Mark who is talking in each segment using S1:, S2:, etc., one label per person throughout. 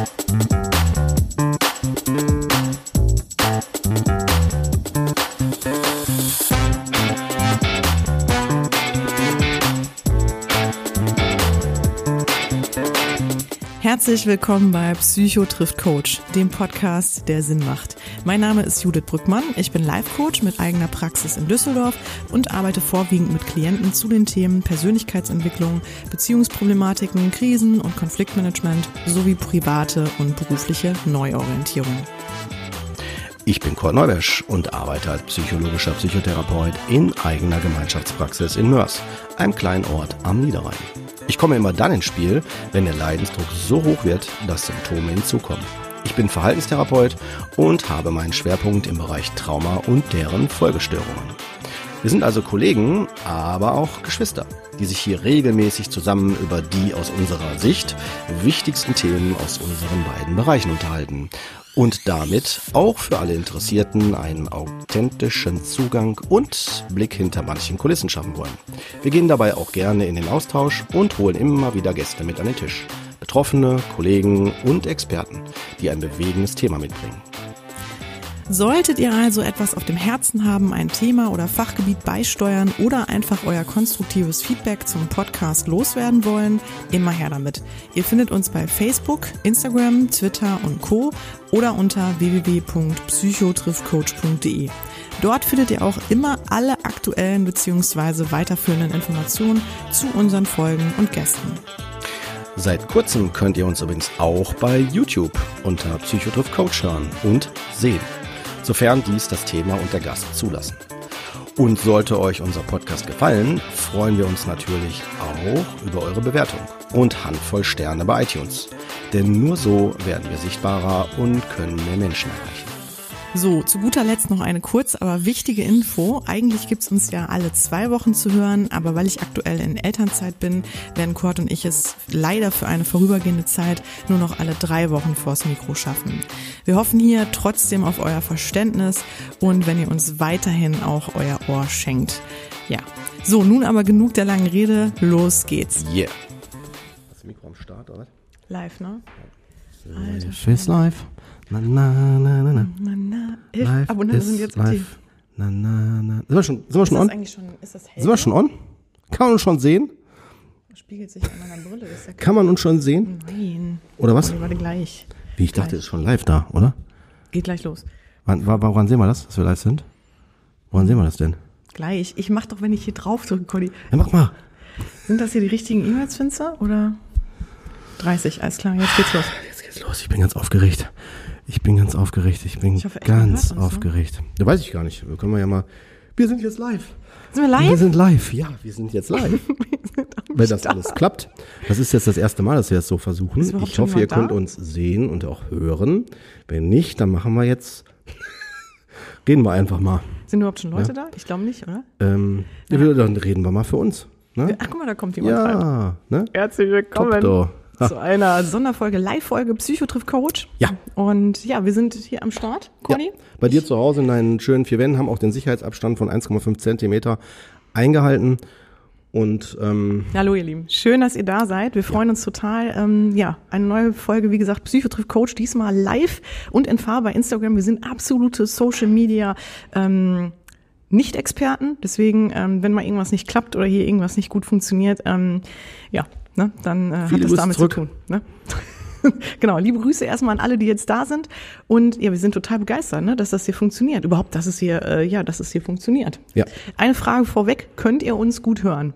S1: Mm-hmm. Herzlich willkommen bei Psycho trifft Coach, dem Podcast, der Sinn macht. Mein Name ist Judith Brückmann. Ich bin Life-Coach mit eigener Praxis in Düsseldorf und arbeite vorwiegend mit Klienten zu den Themen Persönlichkeitsentwicklung, Beziehungsproblematiken, Krisen und Konfliktmanagement sowie private und berufliche Neuorientierung.
S2: Ich bin Kurt Neubersch und arbeite als psychologischer Psychotherapeut in eigener Gemeinschaftspraxis in Mörs, einem kleinen Ort am Niederrhein. Ich komme immer dann ins Spiel, wenn der Leidensdruck so hoch wird, dass Symptome hinzukommen. Ich bin Verhaltenstherapeut und habe meinen Schwerpunkt im Bereich Trauma und deren Folgestörungen. Wir sind also Kollegen, aber auch Geschwister, die sich hier regelmäßig zusammen über die aus unserer Sicht wichtigsten Themen aus unseren beiden Bereichen unterhalten und damit auch für alle Interessierten einen authentischen Zugang und Blick hinter manchen Kulissen schaffen wollen. Wir gehen dabei auch gerne in den Austausch und holen immer wieder Gäste mit an den Tisch. Betroffene, Kollegen und Experten, die ein bewegendes Thema mitbringen.
S1: Solltet ihr also etwas auf dem Herzen haben, ein Thema oder Fachgebiet beisteuern oder einfach euer konstruktives Feedback zum Podcast loswerden wollen, immer her damit. Ihr findet uns bei Facebook, Instagram, Twitter und Co. oder unter www.psychotriffcoach.de. Dort findet ihr auch immer alle aktuellen bzw. weiterführenden Informationen zu unseren Folgen und Gästen.
S2: Seit kurzem könnt ihr uns übrigens auch bei YouTube unter Psychotriff Coach hören und sehen sofern dies das Thema und der Gast zulassen. Und sollte euch unser Podcast gefallen, freuen wir uns natürlich auch über eure Bewertung und Handvoll Sterne bei iTunes. Denn nur so werden wir sichtbarer und können mehr Menschen erreichen.
S1: So, zu guter Letzt noch eine kurz, aber wichtige Info. Eigentlich gibt's uns ja alle zwei Wochen zu hören, aber weil ich aktuell in Elternzeit bin, werden Kurt und ich es leider für eine vorübergehende Zeit nur noch alle drei Wochen vors Mikro schaffen. Wir hoffen hier trotzdem auf euer Verständnis und wenn ihr uns weiterhin auch euer Ohr schenkt. Ja, so, nun aber genug der langen Rede, los geht's.
S2: Yeah. Das Mikro am Start, oder?
S1: Live, ne?
S2: Alter. Scheiß live. Na, na, na, na, na.
S1: Na, na, elf
S2: Live
S1: Abonnenten
S2: ist
S1: sind jetzt
S2: live.
S1: aktiv.
S2: Na, na, na. Sind wir schon, sind wir
S1: Ist
S2: schon
S1: das
S2: on?
S1: eigentlich schon, ist das hell?
S2: Sind wir schon on? Kann man uns schon sehen?
S1: Spiegelt sich an meiner Brille. Ist ja
S2: Kann man uns schon sehen?
S1: Nein.
S2: Oder was?
S1: Warte, warte gleich.
S2: Wie ich dachte,
S1: Gleich.
S2: ist schon live da, oder?
S1: Geht gleich los.
S2: Wann, wa- woran sehen wir das, dass wir live sind? Woran sehen wir das denn?
S1: Gleich. Ich mach doch, wenn ich hier drauf drücke, Conny.
S2: Ja, mach mal.
S1: Sind das hier die richtigen E-Mails, findest du? Oder 30? Alles klar, jetzt geht's los.
S2: Jetzt geht's los. Ich bin ganz aufgeregt. Ich bin ganz aufgeregt. Ich bin
S1: Ich hoffe
S2: ganz
S1: ne?
S2: aufgeregt. Da weiß ich gar nicht. Wir können wir ja mal. Wir sind jetzt live.
S1: Sind wir
S2: Wir
S1: live?
S2: sind live. Ja, wir sind jetzt live. Wenn das alles klappt. Das ist jetzt das erste Mal, dass wir es so versuchen. Ich hoffe, ihr
S1: jemand
S2: könnt
S1: da?
S2: uns sehen und auch hören. Wenn nicht, dann machen wir jetzt. Reden wir einfach mal.
S1: Sind überhaupt schon Leute da? Ich glaube nicht, oder?
S2: Ähm, ja. Dann reden wir mal für uns. Ne?
S1: Ach, guck mal, da kommt jemand rein.
S2: Ja, ne?
S1: Herzlich willkommen
S2: Top.
S1: zu einer Sonderfolge, Live-Folge Psychotriff Coach.
S2: Ja.
S1: Und ja, wir sind hier am Start, Conny.
S2: Ja. Bei dir zu Hause in deinen schönen vier Wänden haben auch den Sicherheitsabstand von 1,5 Zentimeter eingehalten. Und ähm,
S1: Hallo ihr Lieben, schön, dass ihr da seid. Wir freuen uns total. Ähm, ja, eine neue Folge, wie gesagt, Psychotriff Coach, diesmal live und in Farbe bei Instagram. Wir sind absolute Social Media ähm, Nicht-Experten. Deswegen, ähm, wenn mal irgendwas nicht klappt oder hier irgendwas nicht gut funktioniert, ähm, ja, ne, dann äh, hat das damit
S2: zurück.
S1: zu tun. Ne? genau, liebe Grüße erstmal an alle, die jetzt da sind. Und ja, wir sind total begeistert, ne, dass das hier funktioniert. Überhaupt, dass es hier, äh, ja, dass es hier funktioniert.
S2: Ja.
S1: Eine Frage vorweg, könnt ihr uns gut hören?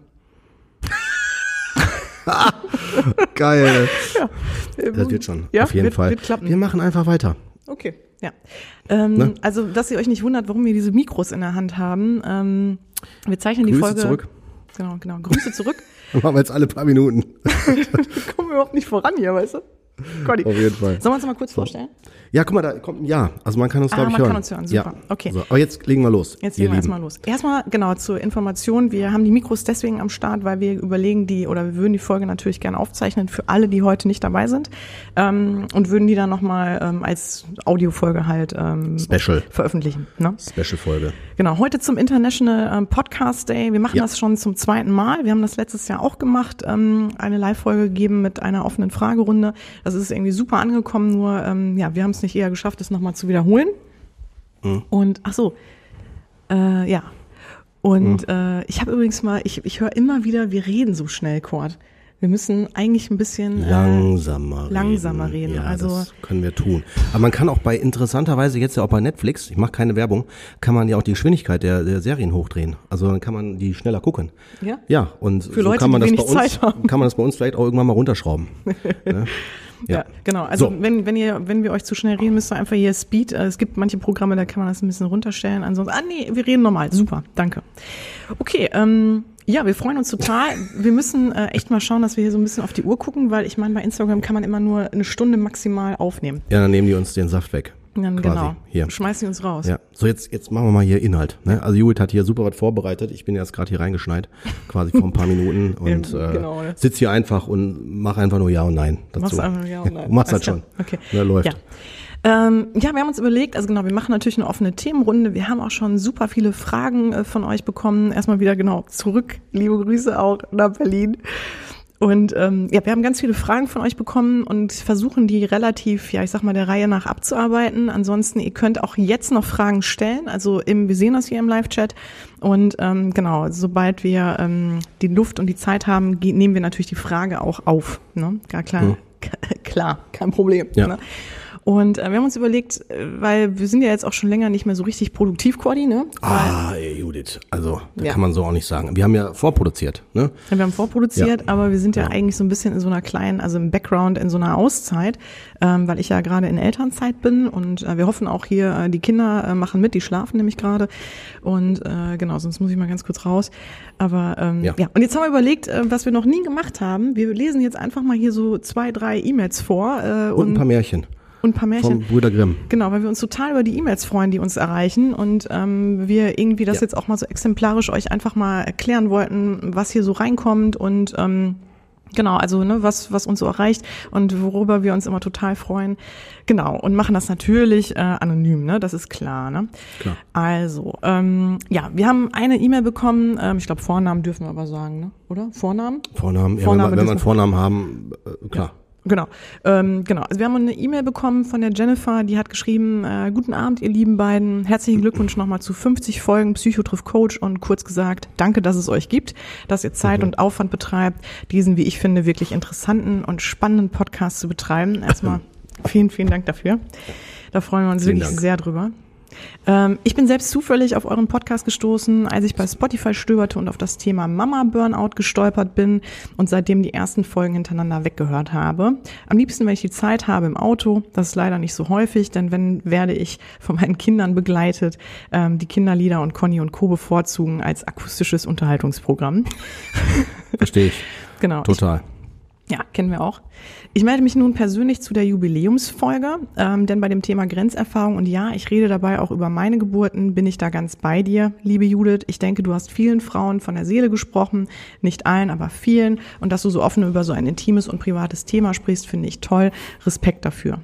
S2: geil.
S1: Ja.
S2: Das wird schon,
S1: Ja,
S2: auf jeden
S1: wird,
S2: Fall.
S1: Wird klappen.
S2: Wir machen einfach weiter.
S1: Okay, ja. Ähm,
S2: Ne?
S1: Also, dass ihr euch nicht wundert, warum wir diese Mikros in der Hand haben. Ähm, wir zeichnen die
S2: Grüße
S1: Folge.
S2: zurück.
S1: Genau, genau. Grüße zurück.
S2: Machen wir jetzt alle paar Minuten.
S1: wir kommen überhaupt nicht voran hier, weißt du? Conny.
S2: Auf jeden Fall.
S1: Sollen wir uns mal kurz vorstellen?
S2: Ja, guck mal, da kommt ein Ja. Also man kann uns,
S1: Ah,
S2: glaube ich,
S1: man
S2: hören.
S1: kann uns hören, super.
S2: Ja.
S1: Okay.
S2: So, aber jetzt legen wir los.
S1: Jetzt legen wir erstmal los. Erstmal, genau, zur Information. Wir haben die Mikros deswegen am Start, weil wir überlegen, die, oder wir würden die Folge natürlich gerne aufzeichnen für alle, die heute nicht dabei sind. Ähm, und würden die dann nochmal ähm, als Audiofolge halt ähm,
S2: Special.
S1: veröffentlichen. Ne?
S2: Special-Folge.
S1: Genau, heute zum International ähm, Podcast Day. Wir machen
S2: Ja.
S1: das schon zum zweiten Mal. Wir haben das letztes Jahr auch gemacht, ähm, eine Live-Folge gegeben mit einer offenen Fragerunde. Das ist irgendwie super angekommen, nur ähm, ja, wir haben es nicht eher geschafft, es nochmal zu wiederholen. Mhm. Und ach so, äh, ja. Und mhm. äh, ich habe übrigens mal, ich, ich höre immer wieder, wir reden so schnell, Cord. Wir müssen eigentlich ein bisschen
S2: langsamer,
S1: äh, langsamer reden. reden.
S2: Ja, also das können wir tun. Aber man kann auch bei interessanterweise jetzt ja auch bei Netflix, ich mache keine Werbung, kann man ja auch die Geschwindigkeit der, der Serien hochdrehen. Also dann kann man die schneller gucken.
S1: Ja.
S2: Ja. Und
S1: Für so Leute,
S2: kann man
S1: die
S2: das bei uns, kann man das bei uns vielleicht auch irgendwann mal runterschrauben.
S1: ne? Ja. ja, genau. Also so. wenn, wenn ihr, wenn wir euch zu schnell reden, müsst ihr einfach hier Speed. Äh, es gibt manche Programme, da kann man das ein bisschen runterstellen. Ansonsten, ah nee, wir reden normal. Super, danke. Okay, ähm, ja, wir freuen uns total. Wir müssen äh, echt mal schauen, dass wir hier so ein bisschen auf die Uhr gucken, weil ich meine, bei Instagram kann man immer nur eine Stunde maximal aufnehmen.
S2: Ja, dann nehmen die uns den Saft weg.
S1: Dann quasi. genau. Hier. Schmeißen die uns raus.
S2: Ja. So, jetzt, jetzt machen wir mal hier Inhalt. Ne? Also Judith hat hier super was vorbereitet. Ich bin jetzt gerade hier reingeschneit, quasi vor ein paar Minuten und ja, genau, äh, sitz hier einfach und mach einfach nur Ja und Nein dazu.
S1: Machst einfach Ja und Nein.
S2: Machst das schon.
S1: Okay.
S2: Ne, läuft.
S1: Ja. Ähm, ja, wir haben uns überlegt, also genau, wir machen natürlich eine offene Themenrunde. Wir haben auch schon super viele Fragen äh, von euch bekommen. Erstmal wieder genau zurück. Liebe Grüße auch nach Berlin. Und ähm, ja, wir haben ganz viele Fragen von euch bekommen und versuchen die relativ, ja, ich sag mal, der Reihe nach abzuarbeiten. Ansonsten, ihr könnt auch jetzt noch Fragen stellen. Also im, wir sehen das hier im Live-Chat. Und ähm, genau, sobald wir ähm, die Luft und die Zeit haben, nehmen wir natürlich die Frage auch auf. Ne? Gar klar, hm. klar, kein Problem.
S2: Ja.
S1: Ne? Und äh, wir haben uns überlegt, äh, weil wir sind ja jetzt auch schon länger nicht mehr so richtig produktiv, Cordi, ne?
S2: Ah, ey, Judith, also da ja. kann man so auch nicht sagen. Wir haben ja vorproduziert, ne?
S1: Ja, wir haben vorproduziert, ja. aber wir sind ja, ja, eigentlich so ein bisschen in so einer kleinen, also im Background, in so einer Auszeit, ähm, weil ich ja gerade in Elternzeit bin und äh, wir hoffen auch hier, äh, die Kinder äh, machen mit, die schlafen nämlich gerade. Und äh, genau, sonst muss ich mal ganz kurz raus. Aber ähm, ja. ja. Und jetzt haben wir überlegt, äh, was wir noch nie gemacht haben. Wir lesen jetzt einfach mal hier so zwei, drei E-Mails vor.
S2: Äh, und, und ein paar Märchen
S1: und ein paar Märchen.
S2: Von Brüder Grimm.
S1: Genau, weil wir uns total über die E-Mails freuen, die uns erreichen und ähm, wir irgendwie das ja. jetzt auch mal so exemplarisch euch einfach mal erklären wollten, was hier so reinkommt und ähm, Genau, also ne, was, was uns so erreicht und worüber wir uns immer total freuen. Genau, und machen das natürlich äh, anonym, ne? Das ist klar, ne?
S2: Klar.
S1: Also, ähm, ja, wir haben eine E-Mail bekommen, ähm, ich glaube Vornamen dürfen wir aber sagen, ne? Oder? Vornamen?
S2: Vornamen, ja, Vornamen, wenn, man, wenn man Vornamen haben, äh, klar. Ja.
S1: Genau, ähm, genau. Also wir haben eine E-Mail bekommen von der Jennifer, die hat geschrieben, äh, guten Abend, ihr lieben beiden. Herzlichen Glückwunsch nochmal zu 50 Folgen Psychotriff Coach und kurz gesagt, danke, dass es euch gibt, dass ihr Zeit mhm. und Aufwand betreibt, diesen, wie ich finde, wirklich interessanten und spannenden Podcast zu betreiben. Erstmal vielen, vielen Dank dafür. Da freuen wir uns vielen wirklich Dank. sehr drüber. Ähm, ich bin selbst zufällig auf euren Podcast gestoßen, als ich bei Spotify stöberte und auf das Thema Mama Burnout gestolpert bin und seitdem die ersten Folgen hintereinander weggehört habe. Am liebsten, wenn ich die Zeit habe im Auto. Das ist leider nicht so häufig, denn wenn werde ich von meinen Kindern begleitet, ähm, die Kinderlieder und Conny und Co. bevorzugen als akustisches Unterhaltungsprogramm.
S2: Verstehe ich.
S1: Genau.
S2: Total.
S1: Ich, ja, kennen wir auch. Ich melde mich nun persönlich zu der Jubiläumsfolge, ähm, denn bei dem Thema Grenzerfahrung und ja, ich rede dabei auch über meine Geburten, bin ich da ganz bei dir, liebe Judith. Ich denke, du hast vielen Frauen von der Seele gesprochen, nicht allen, aber vielen. Und dass du so offen über so ein intimes und privates Thema sprichst, finde ich toll. Respekt dafür.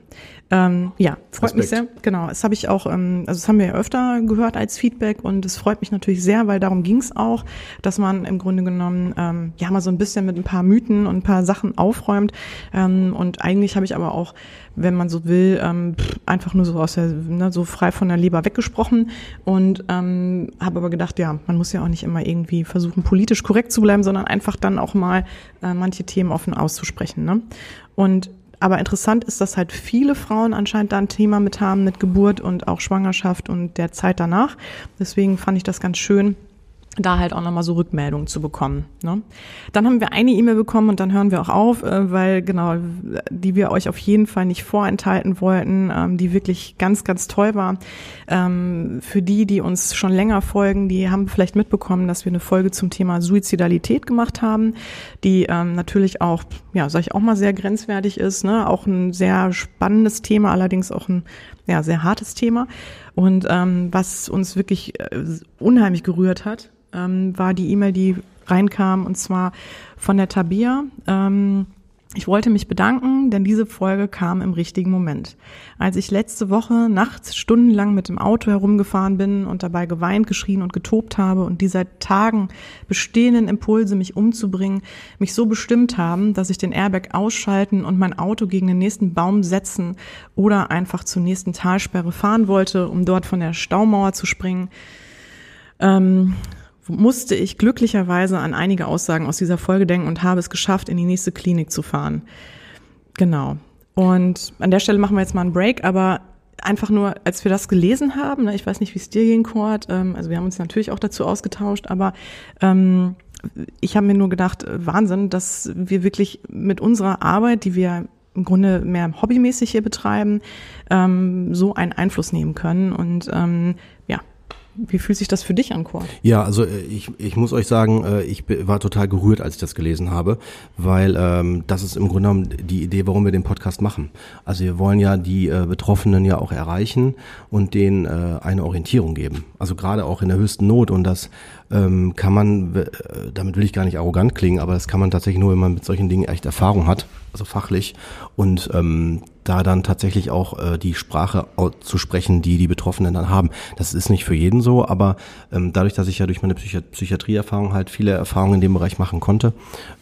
S1: Ähm, ja, freut Respekt. mich sehr. Genau, das habe ich auch, ähm, also das haben wir ja öfter gehört als Feedback und es freut mich natürlich sehr, weil darum ging es auch, dass man im Grunde genommen ähm, ja mal so ein bisschen mit ein paar Mythen und ein paar Sachen aufräumt. Ähm, und eigentlich habe ich aber auch, wenn man so will, ähm, einfach nur so aus der, ne, so frei von der Leber weggesprochen und ähm, habe aber gedacht, ja, man muss ja auch nicht immer irgendwie versuchen, politisch korrekt zu bleiben, sondern einfach dann auch mal äh, manche Themen offen auszusprechen. Ne? Und aber interessant ist, dass halt viele Frauen anscheinend da ein Thema mit haben, mit Geburt und auch Schwangerschaft und der Zeit danach. Deswegen fand ich das ganz schön, da halt auch nochmal so Rückmeldungen zu bekommen. Ne? Dann haben wir eine E-Mail bekommen und dann hören wir auch auf, äh, weil genau, die wir euch auf jeden Fall nicht vorenthalten wollten, ähm, die wirklich ganz, ganz toll war. Ähm, für die, die uns schon länger folgen, die haben vielleicht mitbekommen, dass wir eine Folge zum Thema Suizidalität gemacht haben, die ähm, natürlich auch, ja, sag ich auch mal, sehr grenzwertig ist, ne? auch ein sehr spannendes Thema, allerdings auch ein ja, sehr hartes Thema. Und ähm, was uns wirklich äh, unheimlich gerührt hat, ähm, war die E-Mail, die reinkam, und zwar von der Tabia. Ähm, Ich wollte mich bedanken, denn diese Folge kam im richtigen Moment. Als ich letzte Woche nachts stundenlang mit dem Auto herumgefahren bin und dabei geweint, geschrien und getobt habe und die seit Tagen bestehenden Impulse, mich umzubringen, mich so bestimmt haben, dass ich den Airbag ausschalten und mein Auto gegen den nächsten Baum setzen oder einfach zur nächsten Talsperre fahren wollte, um dort von der Staumauer zu springen, ähm, musste ich glücklicherweise an einige Aussagen aus dieser Folge denken und habe es geschafft, in die nächste Klinik zu fahren. Genau. Und an der Stelle machen wir jetzt mal einen Break, aber einfach nur, als wir das gelesen haben, ne, ich weiß nicht, wie es dir ging, Kurt, ähm, also wir haben uns natürlich auch dazu ausgetauscht, aber ähm, ich habe mir nur gedacht, äh, Wahnsinn, dass wir wirklich mit unserer Arbeit, die wir im Grunde mehr hobbymäßig hier betreiben, ähm, so einen Einfluss nehmen können. Und ähm, ja, wie fühlt sich das für dich an, Kurt?
S2: Ja, also äh, ich, ich muss euch sagen, äh, ich war total gerührt, als ich das gelesen habe, weil ähm, das ist im Grunde genommen die Idee, warum wir den Podcast machen. Also wir wollen ja die äh, Betroffenen ja auch erreichen und denen äh, eine Orientierung geben. Also gerade auch in der höchsten Not und das ähm, kann man, äh, damit will ich gar nicht arrogant klingen, aber das kann man tatsächlich nur, wenn man mit solchen Dingen echt Erfahrung hat, also fachlich und ähm, da dann tatsächlich auch äh, die Sprache zu sprechen, die die Betroffenen dann haben. Das ist nicht für jeden so, aber ähm, dadurch, dass ich ja durch meine Psychi Psychiatrieerfahrung halt viele Erfahrungen in dem Bereich machen konnte,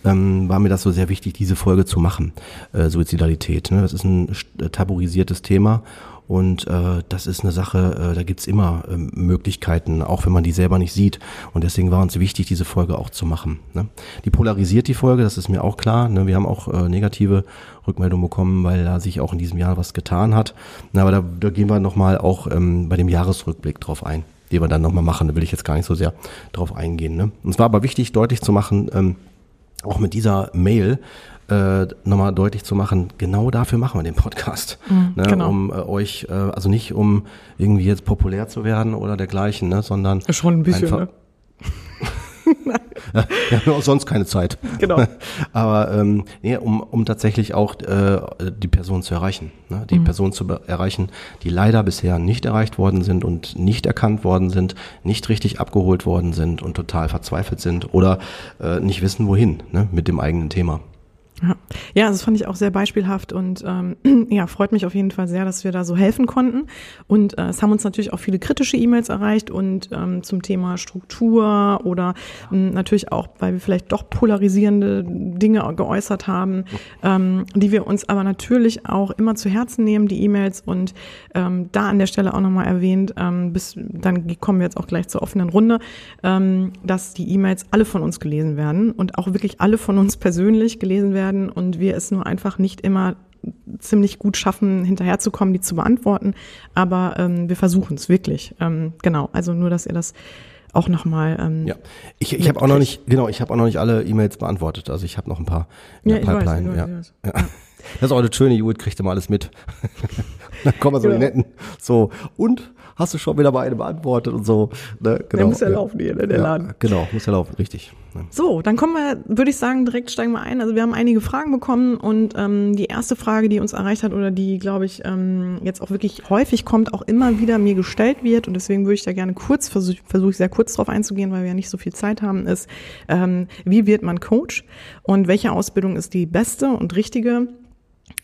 S2: ähm, war mir das so sehr wichtig, diese Folge zu machen. Äh, Suizidalität. Ne? Das ist ein tabuisiertes Thema und äh, das ist eine Sache, äh, da gibt's immer äh, Möglichkeiten, auch wenn man die selber nicht sieht. Und deswegen war uns wichtig, diese Folge auch zu machen. Ne? Die polarisiert die Folge, das ist mir auch klar. Ne? Wir haben auch äh, negative Rückmeldungen bekommen, weil da sich auch in diesem Jahr was getan hat. Na, aber da, da gehen wir nochmal auch ähm, bei dem Jahresrückblick drauf ein, den wir dann nochmal machen. Da will ich jetzt gar nicht so sehr drauf eingehen. Ne? Und es war aber wichtig, deutlich zu machen, ähm, auch mit dieser Mail, äh, nochmal deutlich zu machen, genau dafür machen wir den Podcast. Mhm, ne, genau. Um äh, euch, äh, also nicht um irgendwie jetzt populär zu werden oder dergleichen, ne, sondern
S1: schon ein bisschen, einfach, ne?
S2: wir haben auch sonst keine Zeit.
S1: Genau.
S2: Aber ähm, nee, um, um tatsächlich auch äh, die Person zu erreichen. Ne? Die mhm. Person zu erreichen, die leider bisher nicht erreicht worden sind und nicht erkannt worden sind, nicht richtig abgeholt worden sind und total verzweifelt sind oder äh, nicht wissen, wohin ne? mit dem eigenen Thema.
S1: Ja. ja, also das fand ich auch sehr beispielhaft und ähm, ja, freut mich auf jeden Fall sehr, dass wir da so helfen konnten. Und äh, es haben uns natürlich auch viele kritische E-Mails erreicht und ähm, zum Thema Struktur oder ähm, natürlich auch, weil wir vielleicht doch polarisierende Dinge geäußert haben, ähm, die wir uns aber natürlich auch immer zu Herzen nehmen, die E-Mails und ähm, da an der Stelle auch nochmal erwähnt, ähm, bis dann kommen wir jetzt auch gleich zur offenen Runde, ähm, dass die E-Mails alle von uns gelesen werden und auch wirklich alle von uns persönlich gelesen werden werden und wir es nur einfach nicht immer ziemlich gut schaffen, hinterherzukommen, die zu beantworten. Aber ähm, wir versuchen es wirklich. Ähm, genau, also nur, dass ihr das auch nochmal. Ähm,
S2: ja, ich, ich habe auch noch nicht, genau, ich habe auch noch nicht alle E-Mails beantwortet. Also ich habe noch ein paar in ja, der Pipeline. Weiß, weiß, ja. ja. Das ist auch das Schöne, Judith kriegt immer alles mit. dann kommen wir so genau. die netten. So, und hast du schon wieder bei einem beantwortet und so.
S1: Ne? Genau. Der muss ja laufen hier, ne, der ja, Laden.
S2: Genau, muss ja laufen, richtig.
S1: So, dann kommen wir, würde ich sagen, direkt steigen wir ein. Also wir haben einige Fragen bekommen und ähm, die erste Frage, die uns erreicht hat oder die, glaube ich, ähm, jetzt auch wirklich häufig kommt, auch immer wieder mir gestellt wird und deswegen würde ich da gerne kurz, versuche versuch ich sehr kurz drauf einzugehen, weil wir ja nicht so viel Zeit haben, ist, ähm, wie wird man Coach und welche Ausbildung ist die beste und richtige?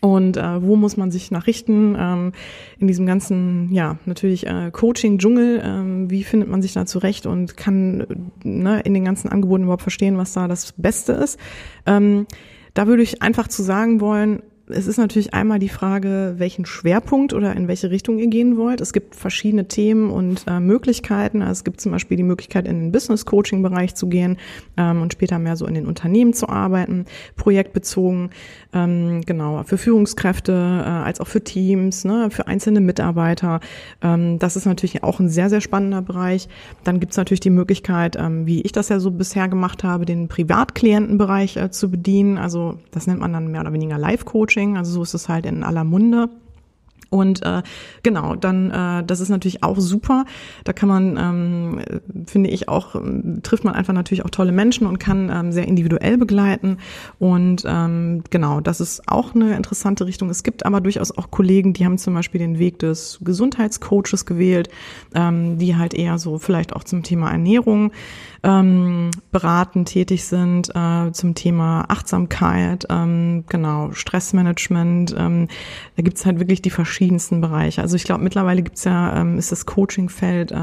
S1: Und äh, wo muss man sich nachrichten ähm, in diesem ganzen, ja, natürlich äh, Coaching-Dschungel? Ähm, wie findet man sich da zurecht und kann äh, ne, in den ganzen Angeboten überhaupt verstehen, was da das Beste ist? Ähm, da würde ich einfach zu sagen wollen, es ist natürlich einmal die Frage, welchen Schwerpunkt oder in welche Richtung ihr gehen wollt. Es gibt verschiedene Themen und äh, Möglichkeiten. Also es gibt zum Beispiel die Möglichkeit, in den Business-Coaching-Bereich zu gehen ähm, und später mehr so in den Unternehmen zu arbeiten, projektbezogen, ähm, genau, für Führungskräfte äh, als auch für Teams, ne, für einzelne Mitarbeiter. Ähm, das ist natürlich auch ein sehr, sehr spannender Bereich. Dann gibt es natürlich die Möglichkeit, ähm, wie ich das ja so bisher gemacht habe, den Privatklientenbereich äh, zu bedienen. Also das nennt man dann mehr oder weniger Live-Coaching. Also so ist es halt in aller Munde. Und äh, genau, dann äh, das ist natürlich auch super. Da kann man, ähm, finde ich auch, ähm, trifft man einfach natürlich auch tolle Menschen und kann ähm, sehr individuell begleiten. Und ähm, genau, das ist auch eine interessante Richtung. Es gibt aber durchaus auch Kollegen, die haben zum Beispiel den Weg des Gesundheitscoaches gewählt, ähm, die halt eher so vielleicht auch zum Thema Ernährung ähm, beraten tätig sind, äh, zum Thema Achtsamkeit, ähm, genau, Stressmanagement. Ähm, da gibt's halt wirklich die verschiedensten Bereiche. Also ich glaube, mittlerweile gibt's ja, ähm, ist das Coachingfeld äh,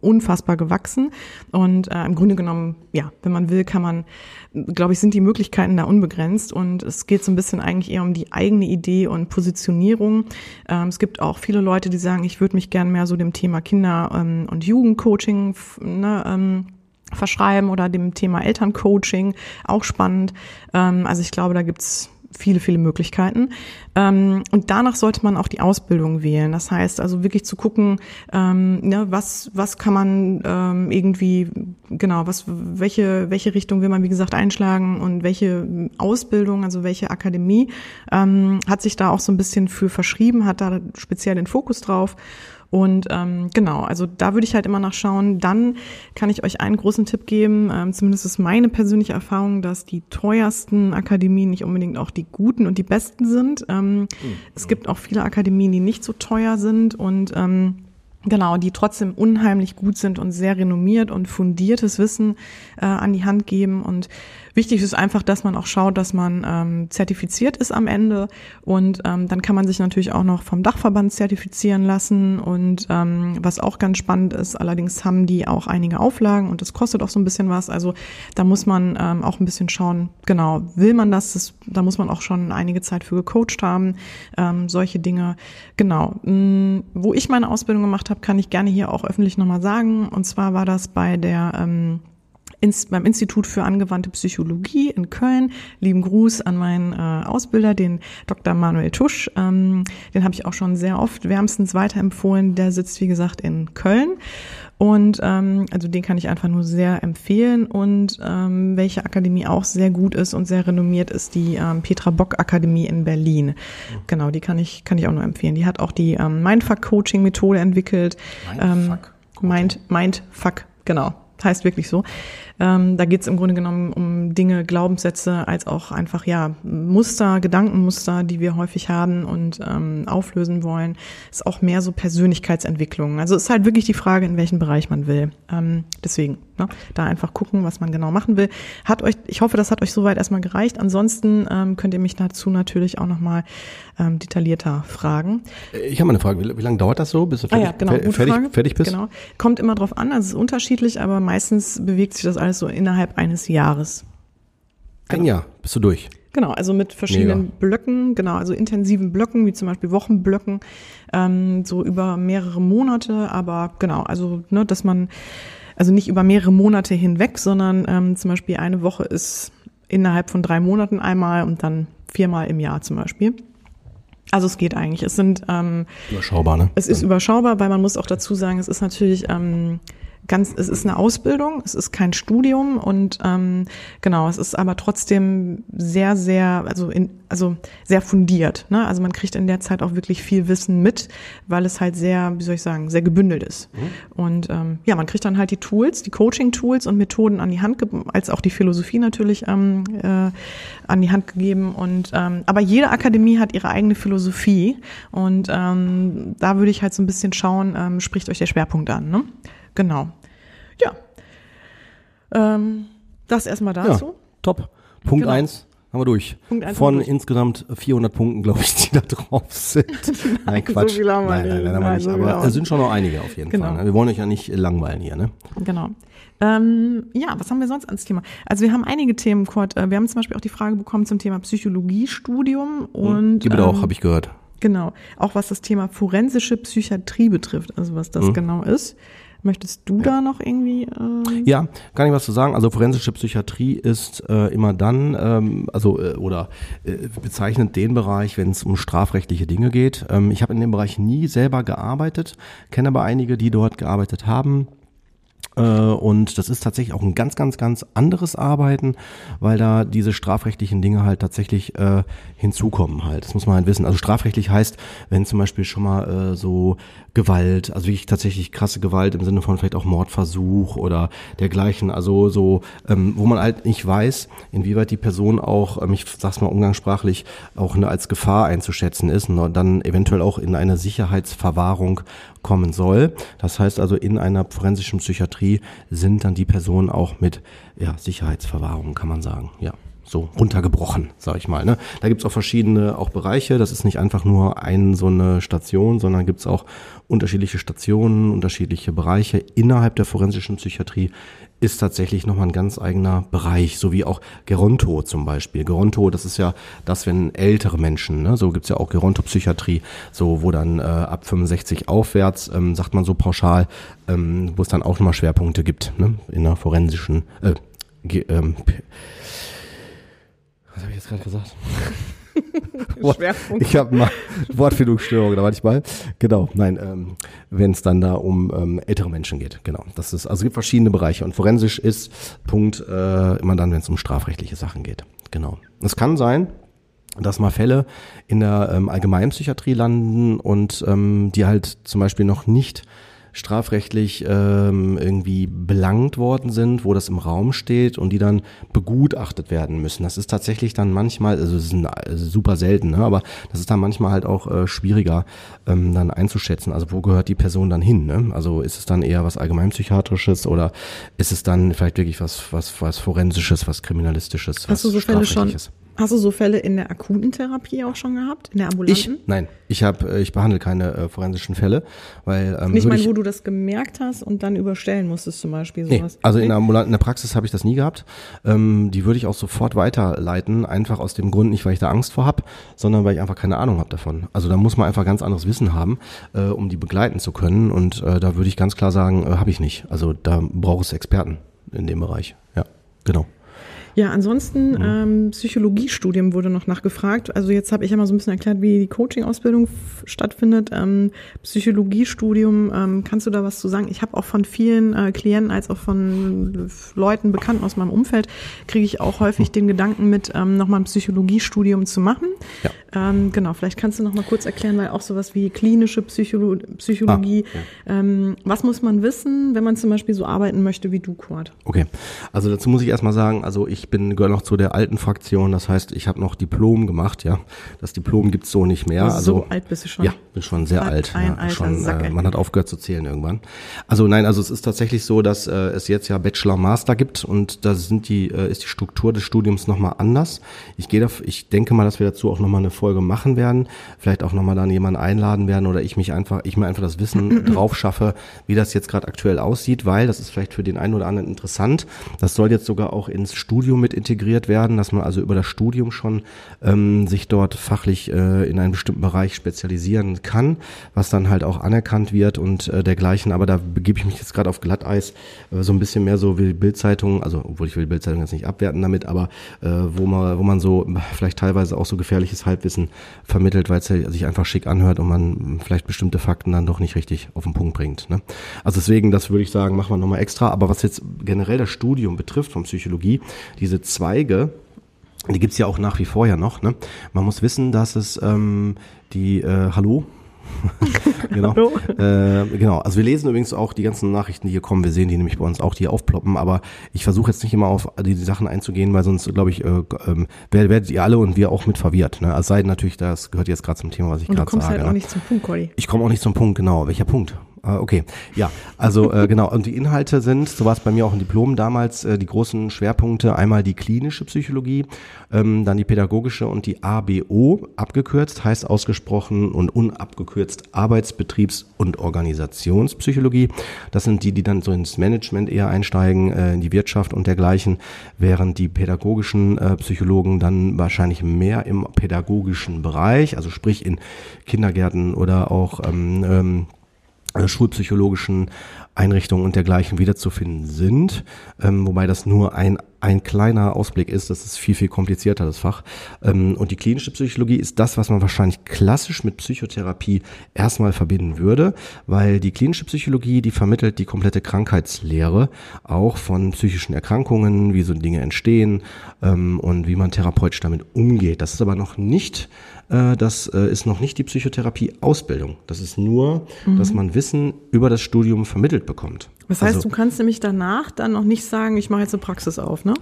S1: unfassbar gewachsen. Und äh, im Grunde genommen, ja, wenn man will, kann man, glaube ich, sind die Möglichkeiten da unbegrenzt. Und es geht so ein bisschen eigentlich eher um die eigene Idee und Positionierung. Ähm, es gibt auch viele Leute, die sagen, ich würde mich gern mehr so dem Thema Kinder- ähm, und Jugendcoaching ne, ähm, verschreiben oder dem Thema Elterncoaching, auch spannend. Ähm, also ich glaube, da gibt's viele, viele Möglichkeiten. Ähm, und danach sollte man auch die Ausbildung wählen. Das heißt also wirklich zu gucken, ähm, ne, was, was kann man ähm, irgendwie, genau, was, welche, welche Richtung will man, wie gesagt, einschlagen und welche Ausbildung, also welche Akademie, hat sich da auch so ein bisschen für verschrieben, hat da speziell den Fokus drauf. Und ähm, genau, also da würde ich halt immer nachschauen. Dann kann ich euch einen großen Tipp geben, ähm, zumindest ist meine persönliche Erfahrung, dass die teuersten Akademien nicht unbedingt auch die guten und die besten sind. Ähm, mhm. Es gibt auch viele Akademien, die nicht so teuer sind und ähm, Genau, die trotzdem unheimlich gut sind und sehr renommiert und fundiertes Wissen äh, an die Hand geben. Und wichtig ist einfach, dass man auch schaut, dass man ähm, zertifiziert ist am Ende. Und ähm, dann kann man sich natürlich auch noch vom Dachverband zertifizieren lassen. Und ähm, was auch ganz spannend ist, allerdings haben die auch einige Auflagen und das kostet auch so ein bisschen was. Also da muss man ähm, auch ein bisschen schauen, genau, will man das? das da muss man auch schon einige Zeit für gecoacht haben. Ähm, solche Dinge. Genau. Mh, wo ich meine Ausbildung gemacht habe, habe, kann ich gerne hier auch öffentlich nochmal sagen. Und zwar war das bei der ähm, ins, beim Institut für angewandte Psychologie in Köln. Lieben Gruß an meinen äh, Ausbilder, den Dr. Manuel Tusch. Ähm, den habe ich auch schon sehr oft wärmstens weiterempfohlen. Der sitzt, wie gesagt, in Köln. Und ähm, also den kann ich einfach nur sehr empfehlen. Und ähm, welche Akademie auch sehr gut ist und sehr renommiert ist, die ähm, Petra Bock Akademie in Berlin. Mhm. Genau, die kann ich, kann ich auch nur empfehlen. Die hat auch die ähm, Mindfuck-Coaching-Methode entwickelt. Mindfuck. Ähm, Mind, Mindfuck, genau heißt wirklich so. Ähm, da geht es im Grunde genommen um Dinge, Glaubenssätze, als auch einfach ja Muster, Gedankenmuster, die wir häufig haben und ähm, auflösen wollen. Ist auch mehr so Persönlichkeitsentwicklung. Also ist halt wirklich die Frage, in welchen Bereich man will. Ähm, deswegen ne, da einfach gucken, was man genau machen will. Hat euch, ich hoffe, das hat euch soweit erstmal gereicht. Ansonsten ähm, könnt ihr mich dazu natürlich auch nochmal ähm, detaillierter fragen.
S2: Ich habe mal eine Frage. Wie, wie lange dauert das so, bis du
S1: fertig, ah ja, genau,
S2: fertig, fertig bist?
S1: Genau. Kommt immer drauf an. Also es ist unterschiedlich, aber meistens bewegt sich das alles so innerhalb eines Jahres.
S2: Genau. Ein Jahr bist du durch.
S1: Genau, also mit verschiedenen Mega. Blöcken, genau, also intensiven Blöcken, wie zum Beispiel Wochenblöcken, ähm, so über mehrere Monate, aber genau, also, ne, dass man, also nicht über mehrere Monate hinweg, sondern ähm, zum Beispiel eine Woche ist innerhalb von drei Monaten einmal und dann viermal im Jahr zum Beispiel. Also es geht eigentlich. Es sind ähm,
S2: überschaubar, ne?
S1: Es ist überschaubar, weil man muss auch dazu sagen, es ist natürlich ähm, ganz, es ist eine Ausbildung, es ist kein Studium und ähm, genau, es ist aber trotzdem sehr, sehr, also in, also sehr fundiert. Ne? Also man kriegt in der Zeit auch wirklich viel Wissen mit, weil es halt sehr, wie soll ich sagen, sehr gebündelt ist. Mhm. Und ähm, ja, man kriegt dann halt die Tools, die Coaching-Tools und Methoden an die Hand, als auch die Philosophie natürlich ähm, äh, an die Hand gegeben. Und ähm, aber jede Akademie hat ihre eigene Philosophie und ähm, da würde ich halt so ein bisschen schauen, ähm, spricht euch der Schwerpunkt an. Ne? Genau. Ja. Ähm, das erstmal dazu.
S2: Ja, top. Punkt genau. eins haben wir durch. Punkt eins Von durch. insgesamt 400 Punkten, glaube ich, die da drauf sind. nein, Quatsch. So haben wir nein, nein, nein, nein, nicht. So Aber es sind schon noch einige auf jeden genau. Fall. Ne? Wir wollen euch ja nicht langweilen hier, ne?
S1: Genau. Ähm, ja, was haben wir sonst ans Thema? Also wir haben einige Themen, Kurt. Äh, wir haben zum Beispiel auch die Frage bekommen zum Thema Psychologiestudium hm, und.
S2: Gibt ähm, auch, habe ich gehört.
S1: Genau. Auch was das Thema forensische Psychiatrie betrifft, also was das mhm. genau ist. Möchtest du da noch irgendwie?
S2: Äh ja, kann ich was zu sagen. Also forensische Psychiatrie ist äh, immer dann, ähm, also äh, oder äh, bezeichnet den Bereich, wenn es um strafrechtliche Dinge geht. Ähm, ich habe in dem Bereich nie selber gearbeitet, kenne aber einige, die dort gearbeitet haben. Äh, und das ist tatsächlich auch ein ganz, ganz, ganz anderes Arbeiten, weil da diese strafrechtlichen Dinge halt tatsächlich äh, hinzukommen halt. Das muss man halt wissen. Also strafrechtlich heißt, wenn zum Beispiel schon mal äh, so Gewalt, also wirklich tatsächlich krasse Gewalt im Sinne von vielleicht auch Mordversuch oder dergleichen, also so, ähm, wo man halt nicht weiß, inwieweit die Person auch, ähm, ich sag's mal umgangssprachlich, auch ne, als Gefahr einzuschätzen ist und dann eventuell auch in eine Sicherheitsverwahrung kommen soll. Das heißt also, in einer forensischen Psychiatrie sind dann die Personen auch mit ja, Sicherheitsverwahrung, kann man sagen, ja so runtergebrochen, sag ich mal. Ne? Da gibt's auch verschiedene auch Bereiche. Das ist nicht einfach nur ein so eine Station, sondern gibt's auch unterschiedliche Stationen, unterschiedliche Bereiche innerhalb der forensischen Psychiatrie ist tatsächlich nochmal ein ganz eigener Bereich, so wie auch Geronto zum Beispiel. Geronto, das ist ja das, wenn ältere Menschen, ne, so gibt's ja auch Gerontopsychiatrie, so wo dann äh, ab 65 aufwärts, ähm, sagt man so pauschal, ähm, wo es dann auch nochmal Schwerpunkte gibt, ne, in der forensischen, äh, ähm, was habe ich jetzt gerade gesagt? Schwerpunkt. Ich habe mal Wortfindungsstörungen da manchmal. Genau, nein, ähm, wenn es dann da um ähm, ältere Menschen geht. Genau, das ist also es gibt verschiedene Bereiche und forensisch ist Punkt äh, immer dann, wenn es um strafrechtliche Sachen geht. Genau. Es kann sein, dass mal Fälle in der ähm, Allgemeinpsychiatrie landen und ähm, die halt zum Beispiel noch nicht strafrechtlich ähm, irgendwie belangt worden sind, wo das im Raum steht und die dann begutachtet werden müssen. Das ist tatsächlich dann manchmal, also es ist super selten, ne? aber das ist dann manchmal halt auch äh, schwieriger ähm, dann einzuschätzen. Also wo gehört die Person dann hin? Ne? Also ist es dann eher was allgemeinpsychiatrisches oder ist es dann vielleicht wirklich was was was forensisches, was kriminalistisches,
S1: was Hast du so Fälle schon Hast du so Fälle in der akuten Therapie auch schon gehabt, in der ambulanten?
S2: Ich, nein, ich habe, äh, ich behandle keine äh, forensischen Fälle, weil
S1: ähm, ich meine, wo du das gemerkt hast und dann überstellen musstest zum Beispiel sowas.
S2: Nee, also in der ambulanten, in der Praxis habe ich das nie gehabt. Ähm, die würde ich auch sofort weiterleiten, einfach aus dem Grund nicht, weil ich da Angst vor habe, sondern weil ich einfach keine Ahnung habe davon. Also da muss man einfach ganz anderes Wissen haben, äh, um die begleiten zu können. Und äh, da würde ich ganz klar sagen, äh, habe ich nicht. Also da braucht es Experten in dem Bereich. Ja, genau.
S1: Ja, ansonsten mhm. ähm, Psychologiestudium wurde noch nachgefragt. Also jetzt habe ich ja mal so ein bisschen erklärt, wie die Coaching-Ausbildung stattfindet. Ähm, Psychologiestudium, ähm, kannst du da was zu sagen? Ich habe auch von vielen äh, Klienten als auch von Leuten, Bekannten aus meinem Umfeld, kriege ich auch häufig den Gedanken mit, ähm, nochmal ein Psychologiestudium zu machen. Ja. Ähm, genau, vielleicht kannst du noch mal kurz erklären, weil auch sowas wie klinische Psycholo Psychologie, ah, ja. ähm, was muss man wissen, wenn man zum Beispiel so arbeiten möchte wie du, Kurt?
S2: Okay, also dazu muss ich erstmal sagen, also ich bin gehöre noch zu der alten Fraktion, das heißt, ich habe noch Diplom gemacht, ja. Das Diplom gibt's so nicht mehr. Also,
S1: so alt bist du schon?
S2: Ja, bin schon sehr alt. Ein ja, alter schon, Sack, äh, man hat aufgehört zu zählen irgendwann. Also nein, also es ist tatsächlich so, dass äh, es jetzt ja Bachelor Master gibt und da sind die, äh, ist die Struktur des Studiums nochmal anders. Ich gehe ich denke mal, dass wir dazu auch nochmal eine Folge machen werden, vielleicht auch nochmal dann jemanden einladen werden oder ich mich einfach, ich mir einfach das Wissen drauf schaffe, wie das jetzt gerade aktuell aussieht, weil das ist vielleicht für den einen oder anderen interessant. Das soll jetzt sogar auch ins Studium mit integriert werden, dass man also über das Studium schon ähm, sich dort fachlich äh, in einem bestimmten Bereich spezialisieren kann, was dann halt auch anerkannt wird und äh, dergleichen. Aber da begebe ich mich jetzt gerade auf Glatteis, äh, so ein bisschen mehr so wie Bildzeitung, also obwohl ich will Bildzeitung jetzt nicht abwerten damit, aber äh, wo man, wo man so vielleicht teilweise auch so gefährliches Halbwissen vermittelt, weil es sich einfach schick anhört und man vielleicht bestimmte Fakten dann doch nicht richtig auf den Punkt bringt. Ne? Also deswegen, das würde ich sagen, machen wir nochmal extra. Aber was jetzt generell das Studium betrifft von Psychologie, diese Zweige, die gibt's ja auch nach wie vor ja noch. Ne? Man muss wissen, dass es ähm, die äh, Hallo genau. Äh, genau. Also wir lesen übrigens auch die ganzen Nachrichten, die hier kommen. Wir sehen die nämlich bei uns auch, die hier aufploppen. Aber ich versuche jetzt nicht immer auf die, die Sachen einzugehen, weil sonst, glaube ich, äh, ähm, werdet ihr alle und wir auch mit verwirrt. Ne? Also sei natürlich, das gehört jetzt gerade zum Thema, was ich gerade sage. Du kommst halt
S1: auch nicht zum Punkt, Cody.
S2: Ich komme auch nicht zum Punkt, genau. Welcher Punkt? Ah, okay, ja, also äh, genau. Und die Inhalte sind, so war es bei mir auch im Diplom damals, äh, die großen Schwerpunkte, einmal die klinische Psychologie, ähm, dann die pädagogische und die ABO, abgekürzt, heißt ausgesprochen und unabgekürzt Arbeitsbetriebs- und Organisationspsychologie. Das sind die, die dann so ins Management eher einsteigen, äh, in die Wirtschaft und dergleichen, während die pädagogischen äh, Psychologen dann wahrscheinlich mehr im pädagogischen Bereich, also sprich in Kindergärten oder auch ähm, ähm, äh, schulpsychologischen Einrichtungen und dergleichen wiederzufinden sind, ähm, wobei das nur ein ein kleiner Ausblick ist, das ist viel, viel komplizierter, das Fach. Ähm, und die klinische Psychologie ist das, was man wahrscheinlich klassisch mit Psychotherapie erstmal verbinden würde, weil die klinische Psychologie, die vermittelt die komplette Krankheitslehre, auch von psychischen Erkrankungen, wie so Dinge entstehen ähm, und wie man therapeutisch damit umgeht. Das ist aber noch nicht äh, das äh, ist noch nicht die Psychotherapie-Ausbildung. Das ist nur, mhm. dass man Wissen über das Studium vermittelt bekommt.
S1: Das heißt, also, du kannst nämlich danach dann noch nicht sagen, ich mache jetzt eine Praxis auf, ne?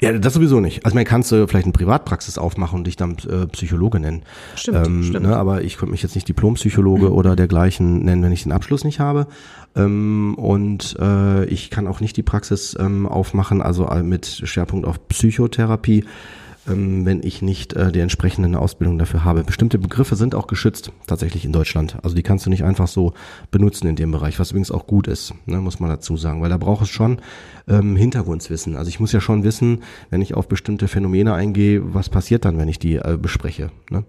S2: Ja, das sowieso nicht. Also man kannst du vielleicht eine Privatpraxis aufmachen und dich dann äh, Psychologe nennen.
S1: Stimmt, ähm, stimmt. Ne,
S2: aber ich könnte mich jetzt nicht Diplompsychologe mhm. oder dergleichen nennen, wenn ich den Abschluss nicht habe. Ähm, und äh, ich kann auch nicht die Praxis ähm, aufmachen, also äh, mit Schwerpunkt auf Psychotherapie wenn ich nicht äh, die entsprechende Ausbildung dafür habe. Bestimmte Begriffe sind auch geschützt tatsächlich in Deutschland. Also die kannst du nicht einfach so benutzen in dem Bereich, was übrigens auch gut ist, ne, muss man dazu sagen, weil da braucht es schon ähm, Hintergrundwissen. Also ich muss ja schon wissen, wenn ich auf bestimmte Phänomene eingehe, was passiert dann, wenn ich die äh, bespreche. Ne?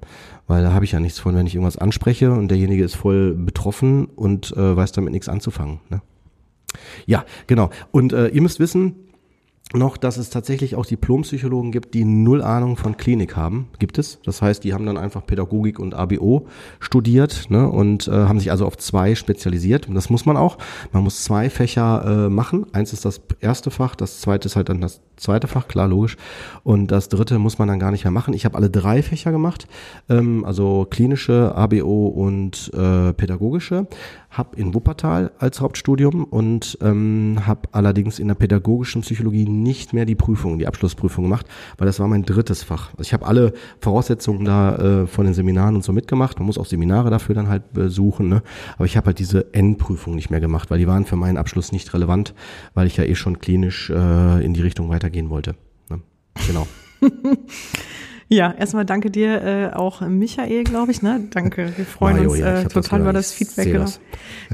S2: Weil da habe ich ja nichts von, wenn ich irgendwas anspreche und derjenige ist voll betroffen und äh, weiß damit nichts anzufangen. Ne? Ja, genau. Und äh, ihr müsst wissen, noch, dass es tatsächlich auch Diplompsychologen gibt, die null Ahnung von Klinik haben. Gibt es. Das heißt, die haben dann einfach Pädagogik und ABO studiert ne, und äh, haben sich also auf zwei spezialisiert. Und das muss man auch. Man muss zwei Fächer äh, machen. Eins ist das erste Fach, das zweite ist halt dann das zweite Fach, klar, logisch. Und das dritte muss man dann gar nicht mehr machen. Ich habe alle drei Fächer gemacht, ähm, also klinische, ABO und äh, pädagogische habe in Wuppertal als Hauptstudium und ähm, habe allerdings in der pädagogischen Psychologie nicht mehr die Prüfung, die Abschlussprüfung gemacht, weil das war mein drittes Fach. Also ich habe alle Voraussetzungen da äh, von den Seminaren und so mitgemacht. Man muss auch Seminare dafür dann halt besuchen, ne? aber ich habe halt diese Endprüfung nicht mehr gemacht, weil die waren für meinen Abschluss nicht relevant, weil ich ja eh schon klinisch äh, in die Richtung weitergehen wollte. Ne? Genau.
S1: Ja, erstmal danke dir äh, auch Michael, glaube ich. Ne? Danke, wir freuen Mario, uns äh, total über das Feedback. Genau.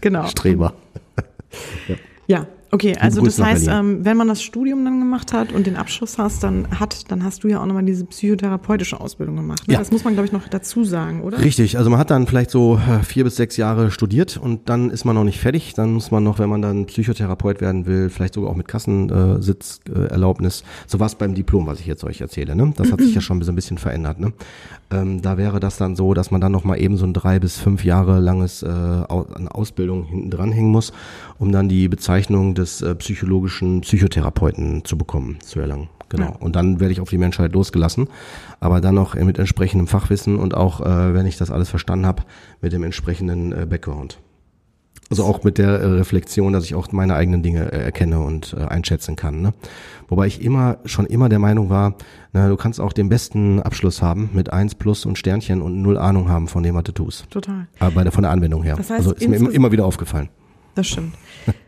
S1: genau.
S2: Streber.
S1: ja. ja, Okay, also das heißt, ähm, wenn man das Studium dann gemacht hat und den Abschluss hast, dann hat, dann hast du ja auch nochmal diese psychotherapeutische Ausbildung gemacht. Ne? Ja. Das muss man, glaube ich, noch dazu sagen, oder?
S2: Richtig, also man hat dann vielleicht so äh, vier bis sechs Jahre studiert und dann ist man noch nicht fertig. Dann muss man noch, wenn man dann Psychotherapeut werden will, vielleicht sogar auch mit Kassensitzerlaubnis. So war es beim Diplom, was ich jetzt euch erzähle. Ne? Das hat sich ja schon so ein bisschen verändert. Ne? Ähm, da wäre das dann so, dass man dann nochmal eben so ein drei bis fünf Jahre langes äh, eine Ausbildung hinten dranhängen muss, um dann die Bezeichnung des äh, psychologischen Psychotherapeuten zu bekommen, zu erlangen. Genau. Ja. Und dann werde ich auf die Menschheit losgelassen, aber dann noch mit entsprechendem Fachwissen und auch, äh, wenn ich das alles verstanden habe, mit dem entsprechenden äh, Background. Also auch mit der äh, Reflexion, dass ich auch meine eigenen Dinge äh, erkenne und äh, einschätzen kann. Ne? Wobei ich immer schon immer der Meinung war, na, du kannst auch den besten Abschluss haben mit eins plus und Sternchen und null Ahnung haben von dem, was du tust.
S1: Total.
S2: Aber von der Anwendung her. Das heißt, also ist mir immer, immer wieder aufgefallen.
S1: Das stimmt.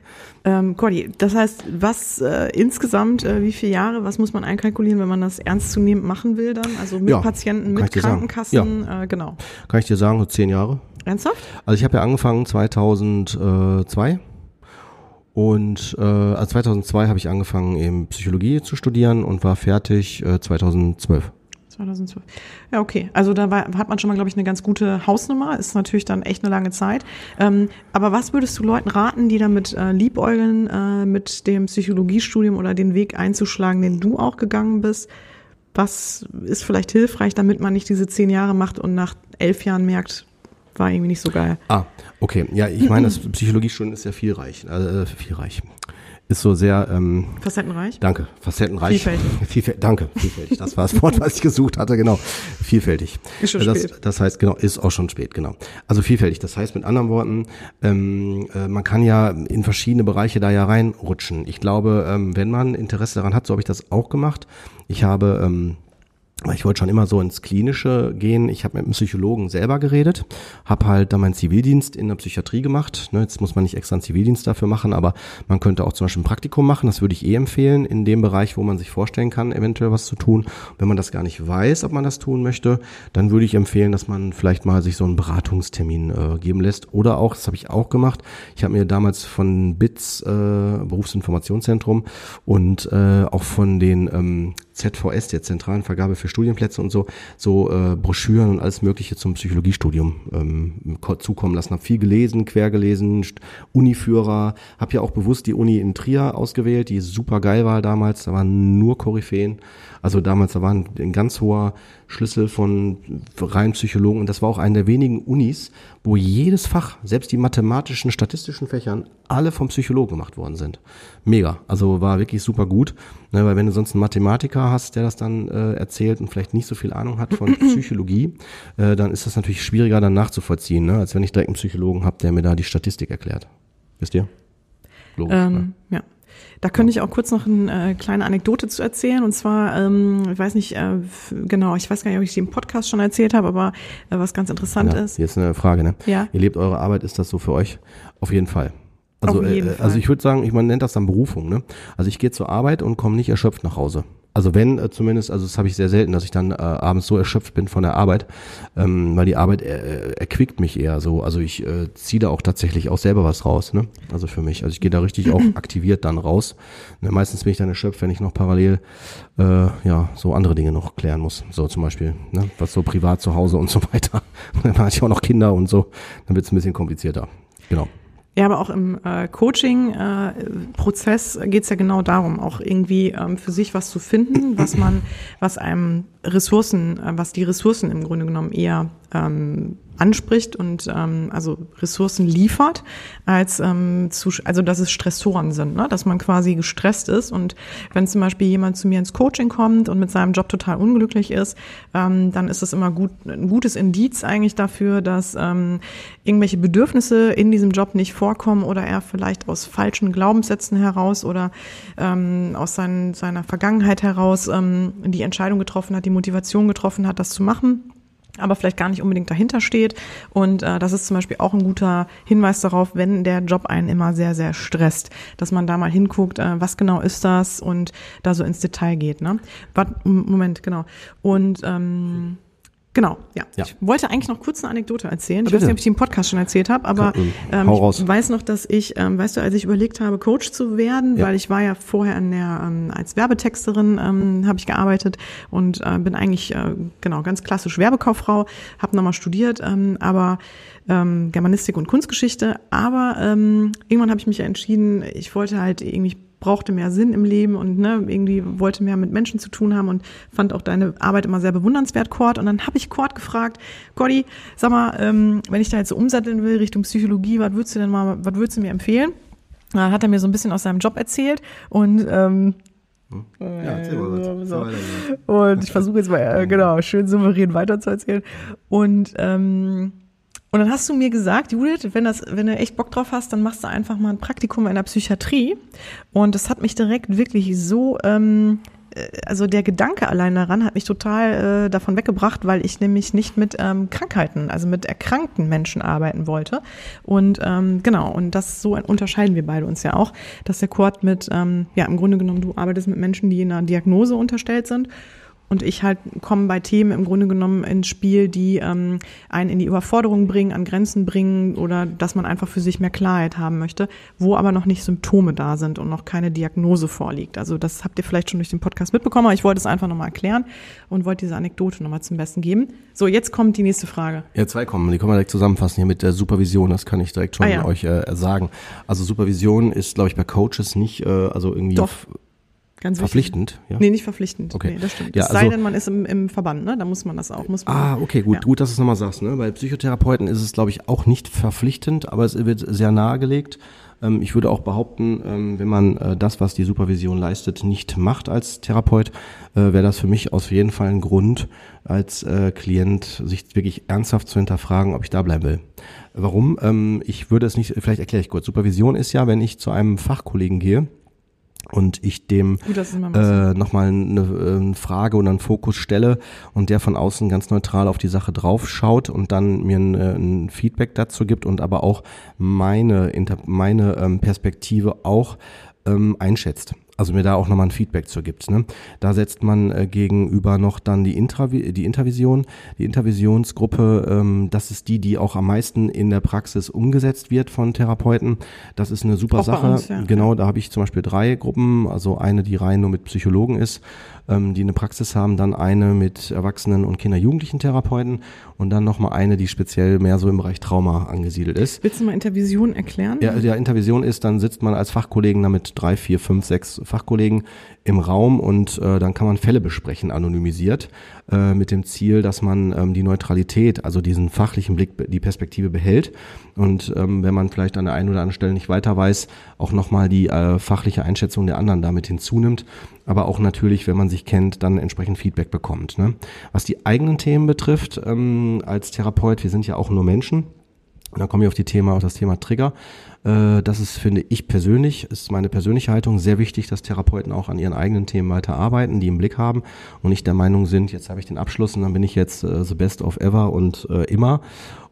S1: Ähm, Cordy, das heißt, was äh, insgesamt, äh, wie viele Jahre, was muss man einkalkulieren, wenn man das ernstzunehmend machen will dann? Also mit ja,
S2: Patienten,
S1: mit Krankenkassen, ja. äh, genau.
S2: Kann ich dir sagen, so zehn Jahre.
S1: Ernsthaft?
S2: Also ich habe ja angefangen 2002 und äh, also 2002 habe ich angefangen eben Psychologie zu studieren und war fertig äh, 2012.
S1: 2012. Ja, okay. Also da war, hat man schon mal, glaube ich, eine ganz gute Hausnummer. Ist natürlich dann echt eine lange Zeit. Ähm, aber was würdest du Leuten raten, die damit äh, liebäugeln, äh, mit dem Psychologiestudium oder den Weg einzuschlagen, den du auch gegangen bist? Was ist vielleicht hilfreich, damit man nicht diese zehn Jahre macht und nach elf Jahren merkt, war irgendwie nicht so geil.
S2: Ah, okay. Ja, ich meine, das Psychologiestudium ist ja vielreich. Also, vielreich ist so sehr ähm,
S1: facettenreich.
S2: Danke, facettenreich.
S1: Vielfältig.
S2: Vielfäl danke, vielfältig. Das war das Wort, was ich gesucht hatte. Genau, vielfältig.
S1: Ist schon
S2: das,
S1: spät.
S2: Das heißt genau, ist auch schon spät. Genau. Also vielfältig. Das heißt mit anderen Worten, ähm, äh, man kann ja in verschiedene Bereiche da ja reinrutschen. Ich glaube, ähm, wenn man Interesse daran hat, so habe ich das auch gemacht. Ich habe ähm, ich wollte schon immer so ins Klinische gehen. Ich habe mit einem Psychologen selber geredet, habe halt da meinen Zivildienst in der Psychiatrie gemacht. Ne, jetzt muss man nicht extra einen Zivildienst dafür machen, aber man könnte auch zum Beispiel ein Praktikum machen. Das würde ich eh empfehlen, in dem Bereich, wo man sich vorstellen kann, eventuell was zu tun. Wenn man das gar nicht weiß, ob man das tun möchte, dann würde ich empfehlen, dass man vielleicht mal sich so einen Beratungstermin äh, geben lässt. Oder auch, das habe ich auch gemacht, ich habe mir damals von BITS, äh, Berufsinformationszentrum, und äh, auch von den ähm, ZVS, der zentralen Vergabe für Studienplätze und so, so äh, Broschüren und alles Mögliche zum Psychologiestudium ähm, zukommen lassen. Habe viel gelesen, quer gelesen, Uniführer. Habe ja auch bewusst die Uni in Trier ausgewählt, die super geil war damals. Da waren nur Koryphäen. Also damals, da war ein, ganz hoher Schlüssel von rein Psychologen und das war auch eine der wenigen Unis, wo jedes Fach, selbst die mathematischen, statistischen Fächern, alle vom Psychologen gemacht worden sind. Mega. Also war wirklich super gut, ne, weil wenn du sonst einen Mathematiker hast, der das dann äh, erzählt und vielleicht nicht so viel Ahnung hat von Psychologie, äh, dann ist das natürlich schwieriger dann nachzuvollziehen, ne, als wenn ich direkt einen Psychologen habe, der mir da die Statistik erklärt. Wisst ihr?
S1: Logisch, ähm, ne? Ja. Da könnte ich auch kurz noch eine äh, kleine Anekdote zu erzählen. Und zwar, ähm, ich weiß nicht äh, genau, ich weiß gar nicht, ob ich im Podcast schon erzählt habe, aber äh, was ganz interessant ja, ist.
S2: Jetzt eine Frage, ne?
S1: Ja.
S2: Ihr lebt eure Arbeit, ist das so für euch? Auf jeden Fall. Also,
S1: Auf jeden
S2: äh,
S1: Fall.
S2: also ich würde sagen, ich man nennt das dann Berufung. Ne? Also ich gehe zur Arbeit und komme nicht erschöpft nach Hause. Also wenn äh, zumindest, also das habe ich sehr selten, dass ich dann äh, abends so erschöpft bin von der Arbeit, ähm, weil die Arbeit äh, erquickt mich eher so. Also ich äh, ziehe da auch tatsächlich auch selber was raus. Ne? Also für mich. Also ich gehe da richtig auch aktiviert dann raus. Ne? Meistens bin ich dann erschöpft, wenn ich noch parallel äh, ja so andere Dinge noch klären muss. So zum Beispiel, ne? was so privat zu Hause und so weiter. dann hatte ich auch noch Kinder und so. Dann wird es ein bisschen komplizierter. Genau.
S1: Ja, aber auch im äh, Coaching-Prozess äh, geht es ja genau darum, auch irgendwie ähm, für sich was zu finden, was man, was einem Ressourcen, äh, was die Ressourcen im Grunde genommen eher ähm, anspricht und ähm, also Ressourcen liefert, als ähm, zu, also dass es Stressoren sind, ne? dass man quasi gestresst ist und wenn zum Beispiel jemand zu mir ins Coaching kommt und mit seinem Job total unglücklich ist, ähm, dann ist es immer gut ein gutes Indiz eigentlich dafür, dass ähm, irgendwelche Bedürfnisse in diesem Job nicht vorkommen oder er vielleicht aus falschen Glaubenssätzen heraus oder ähm, aus seinen, seiner Vergangenheit heraus ähm, die Entscheidung getroffen hat, die Motivation getroffen hat, das zu machen aber vielleicht gar nicht unbedingt dahinter steht. Und äh, das ist zum Beispiel auch ein guter Hinweis darauf, wenn der Job einen immer sehr, sehr stresst, dass man da mal hinguckt, äh, was genau ist das und da so ins Detail geht. Ne? Moment, genau. Und ähm, Genau, ja. ja. Ich wollte eigentlich noch kurz eine Anekdote erzählen. Ich Bitte. weiß nicht, ob ich die im Podcast schon erzählt habe, aber ähm, ich weiß noch, dass ich, ähm, weißt du, als ich überlegt habe, Coach zu werden, ja. weil ich war ja vorher in der, ähm, als Werbetexterin ähm, habe ich gearbeitet und äh, bin eigentlich, äh, genau, ganz klassisch Werbekauffrau, habe nochmal studiert, ähm, aber ähm, Germanistik und Kunstgeschichte, aber ähm, irgendwann habe ich mich ja entschieden, ich wollte halt irgendwie brauchte mehr Sinn im Leben und ne, irgendwie wollte mehr mit Menschen zu tun haben und fand auch deine Arbeit immer sehr bewundernswert, Cord. Und dann habe ich Cord gefragt, Cordy, sag mal, ähm, wenn ich da jetzt so umsatteln will Richtung Psychologie, was würdest du denn mal, was würdest du mir empfehlen? Da hat er mir so ein bisschen aus seinem Job erzählt und ähm, hm? ja. So. Und ich versuche jetzt mal, äh, genau, schön souverän weiterzuerzählen. Und ähm, und dann hast du mir gesagt, Judith, wenn, das, wenn du echt Bock drauf hast, dann machst du einfach mal ein Praktikum in der Psychiatrie. Und das hat mich direkt wirklich so, ähm, äh, also der Gedanke allein daran hat mich total äh, davon weggebracht, weil ich nämlich nicht mit ähm, Krankheiten, also mit erkrankten Menschen arbeiten wollte. Und ähm, genau, und das so unterscheiden wir beide uns ja auch, dass der Kurt mit, ähm, ja, im Grunde genommen, du arbeitest mit Menschen, die in einer Diagnose unterstellt sind und ich halt komme bei Themen im Grunde genommen ins Spiel, die ähm, einen in die Überforderung bringen, an Grenzen bringen oder dass man einfach für sich mehr Klarheit haben möchte, wo aber noch nicht Symptome da sind und noch keine Diagnose vorliegt. Also das habt ihr vielleicht schon durch den Podcast mitbekommen, aber ich wollte es einfach nochmal erklären und wollte diese Anekdote nochmal zum Besten geben. So, jetzt kommt die nächste Frage.
S2: Ja, zwei kommen. Die können wir direkt zusammenfassen hier mit der Supervision. Das kann ich direkt schon ah, ja. euch äh, sagen. Also Supervision ist, glaube ich, bei Coaches nicht, äh, also irgendwie
S1: Doch.
S2: Ganz verpflichtend,
S1: ja? Nee, nicht verpflichtend.
S2: Okay.
S1: Nee, das stimmt.
S2: Ja,
S1: es sei also, denn, man ist im, im Verband, ne? Da muss man das auch. Muss man
S2: ah, okay, gut, ja. gut, dass du es nochmal sagst. Ne? Bei Psychotherapeuten ist es, glaube ich, auch nicht verpflichtend, aber es wird sehr nahegelegt. Ähm, ich würde auch behaupten, ähm, wenn man äh, das, was die Supervision leistet, nicht macht als Therapeut, äh, wäre das für mich auf jeden Fall ein Grund, als äh, Klient sich wirklich ernsthaft zu hinterfragen, ob ich da bleiben will. Warum? Ähm, ich würde es nicht, vielleicht erkläre ich kurz. Supervision ist ja, wenn ich zu einem Fachkollegen gehe, und ich dem äh, nochmal eine, eine Frage oder einen Fokus stelle und der von außen ganz neutral auf die Sache draufschaut und dann mir ein, äh, ein Feedback dazu gibt und aber auch meine, meine ähm, Perspektive auch ähm, einschätzt also mir da auch nochmal ein Feedback zu gibt. Ne? Da setzt man äh, gegenüber noch dann die, Intravi die Intervision. Die Intervisionsgruppe, ähm, das ist die, die auch am meisten in der Praxis umgesetzt wird von Therapeuten. Das ist eine super auch Sache. Uns, ja. Genau, da habe ich zum Beispiel drei Gruppen, also eine, die rein nur mit Psychologen ist ähm, die eine Praxis haben, dann eine mit Erwachsenen und Kinder-Jugendlichen Therapeuten und dann nochmal eine, die speziell mehr so im Bereich Trauma angesiedelt ist.
S1: Willst du mal Intervision erklären?
S2: Ja, ja, Intervision ist, dann sitzt man als Fachkollegen da mit drei, vier, fünf, sechs Fachkollegen im Raum und äh, dann kann man Fälle besprechen, anonymisiert, äh, mit dem Ziel, dass man ähm, die Neutralität, also diesen fachlichen Blick, die Perspektive behält und ähm, wenn man vielleicht an der einen oder anderen Stelle nicht weiter weiß, auch nochmal die äh, fachliche Einschätzung der anderen damit hinzunimmt, aber auch natürlich, wenn man sich kennt, dann entsprechend Feedback bekommt. Ne? Was die eigenen Themen betrifft, ähm, als Therapeut, wir sind ja auch nur Menschen, und dann komme ich auf die Thema, auf das Thema Trigger. Äh, das ist, finde ich persönlich, ist meine persönliche Haltung sehr wichtig, dass Therapeuten auch an ihren eigenen Themen weiter arbeiten, die im Blick haben und nicht der Meinung sind, jetzt habe ich den Abschluss und dann bin ich jetzt äh, the best of ever und äh, immer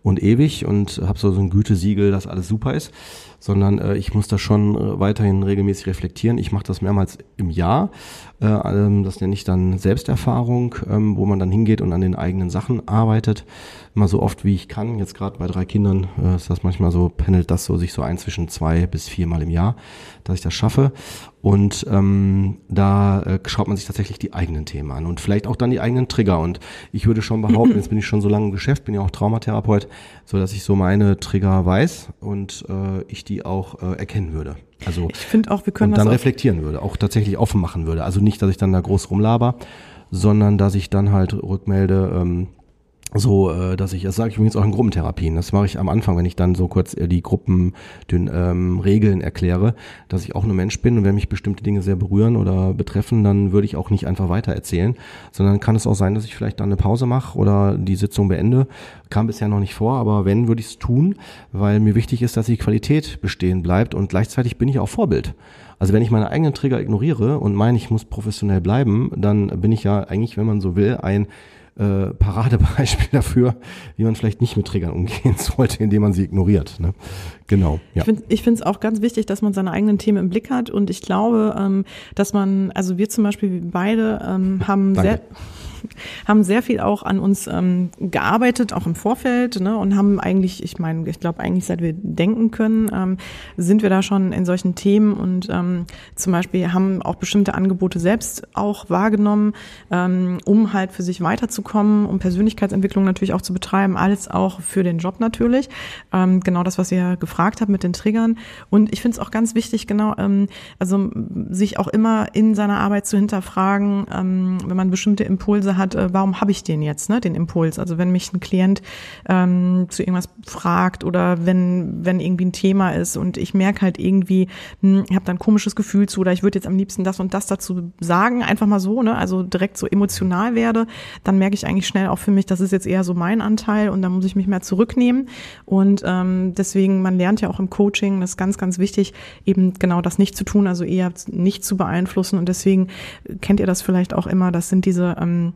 S2: und ewig und habe so, so ein Gütesiegel, dass alles super ist, sondern äh, ich muss das schon äh, weiterhin regelmäßig reflektieren. Ich mache das mehrmals im Jahr. Äh, ähm, das nenne ich dann Selbsterfahrung, ähm, wo man dann hingeht und an den eigenen Sachen arbeitet. Immer so oft wie ich kann. Jetzt gerade bei drei Kindern äh, ist das manchmal so, pendelt das so sich so ein zwischen zwei bis viermal im Jahr, dass ich das schaffe. Und ähm, da äh, schaut man sich tatsächlich die eigenen Themen an und vielleicht auch dann die eigenen Trigger. Und ich würde schon behaupten, jetzt bin ich schon so lange im Geschäft, bin ja auch Traumatherapeut, so dass ich so meine Trigger weiß und äh, ich die auch äh, erkennen würde. Also
S1: ich finde auch, wir können
S2: und dann reflektieren würde, auch tatsächlich offen machen würde. Also nicht, dass ich dann da groß rumlaber, sondern dass ich dann halt rückmelde, ähm, so, äh, dass ich, das sage ich übrigens auch in Gruppentherapien, das mache ich am Anfang, wenn ich dann so kurz äh, die Gruppen, den ähm, Regeln erkläre, dass ich auch nur Mensch bin und wenn mich bestimmte Dinge sehr berühren oder betreffen, dann würde ich auch nicht einfach weiter erzählen, sondern kann es auch sein, dass ich vielleicht dann eine Pause mache oder die Sitzung beende. Kam bisher noch nicht vor, aber wenn, würde ich es tun, weil mir wichtig ist, dass die Qualität bestehen bleibt und gleichzeitig bin ich auch Vorbild. Also wenn ich meine eigenen Trigger ignoriere und meine, ich muss professionell bleiben, dann bin ich ja eigentlich, wenn man so will, ein äh, Paradebeispiel dafür, wie man vielleicht nicht mit Triggern umgehen sollte, indem man sie ignoriert. Ne? Genau.
S1: Ja. Ich finde es auch ganz wichtig, dass man seine eigenen Themen im Blick hat und ich glaube, ähm, dass man, also wir zum Beispiel beide ähm, haben Danke. sehr haben sehr viel auch an uns ähm, gearbeitet, auch im Vorfeld, ne, und haben eigentlich, ich meine, ich glaube eigentlich, seit wir denken können, ähm, sind wir da schon in solchen Themen und ähm, zum Beispiel haben auch bestimmte Angebote selbst auch wahrgenommen, ähm, um halt für sich weiterzukommen, um Persönlichkeitsentwicklung natürlich auch zu betreiben, alles auch für den Job natürlich. Ähm, genau das, was ihr gefragt habt mit den Triggern. Und ich finde es auch ganz wichtig, genau, ähm, also sich auch immer in seiner Arbeit zu hinterfragen, ähm, wenn man bestimmte Impulse hat, äh, warum habe ich den jetzt, ne, den Impuls? Also wenn mich ein Klient ähm, zu irgendwas fragt oder wenn, wenn irgendwie ein Thema ist und ich merke halt irgendwie, hm, ich habe da ein komisches Gefühl zu oder ich würde jetzt am liebsten das und das dazu sagen, einfach mal so, ne, also direkt so emotional werde, dann merke ich eigentlich schnell auch für mich, das ist jetzt eher so mein Anteil und da muss ich mich mehr zurücknehmen. Und ähm, deswegen, man lernt ja auch im Coaching, das ist ganz, ganz wichtig, eben genau das nicht zu tun, also eher nicht zu beeinflussen. Und deswegen kennt ihr das vielleicht auch immer, das sind diese ähm,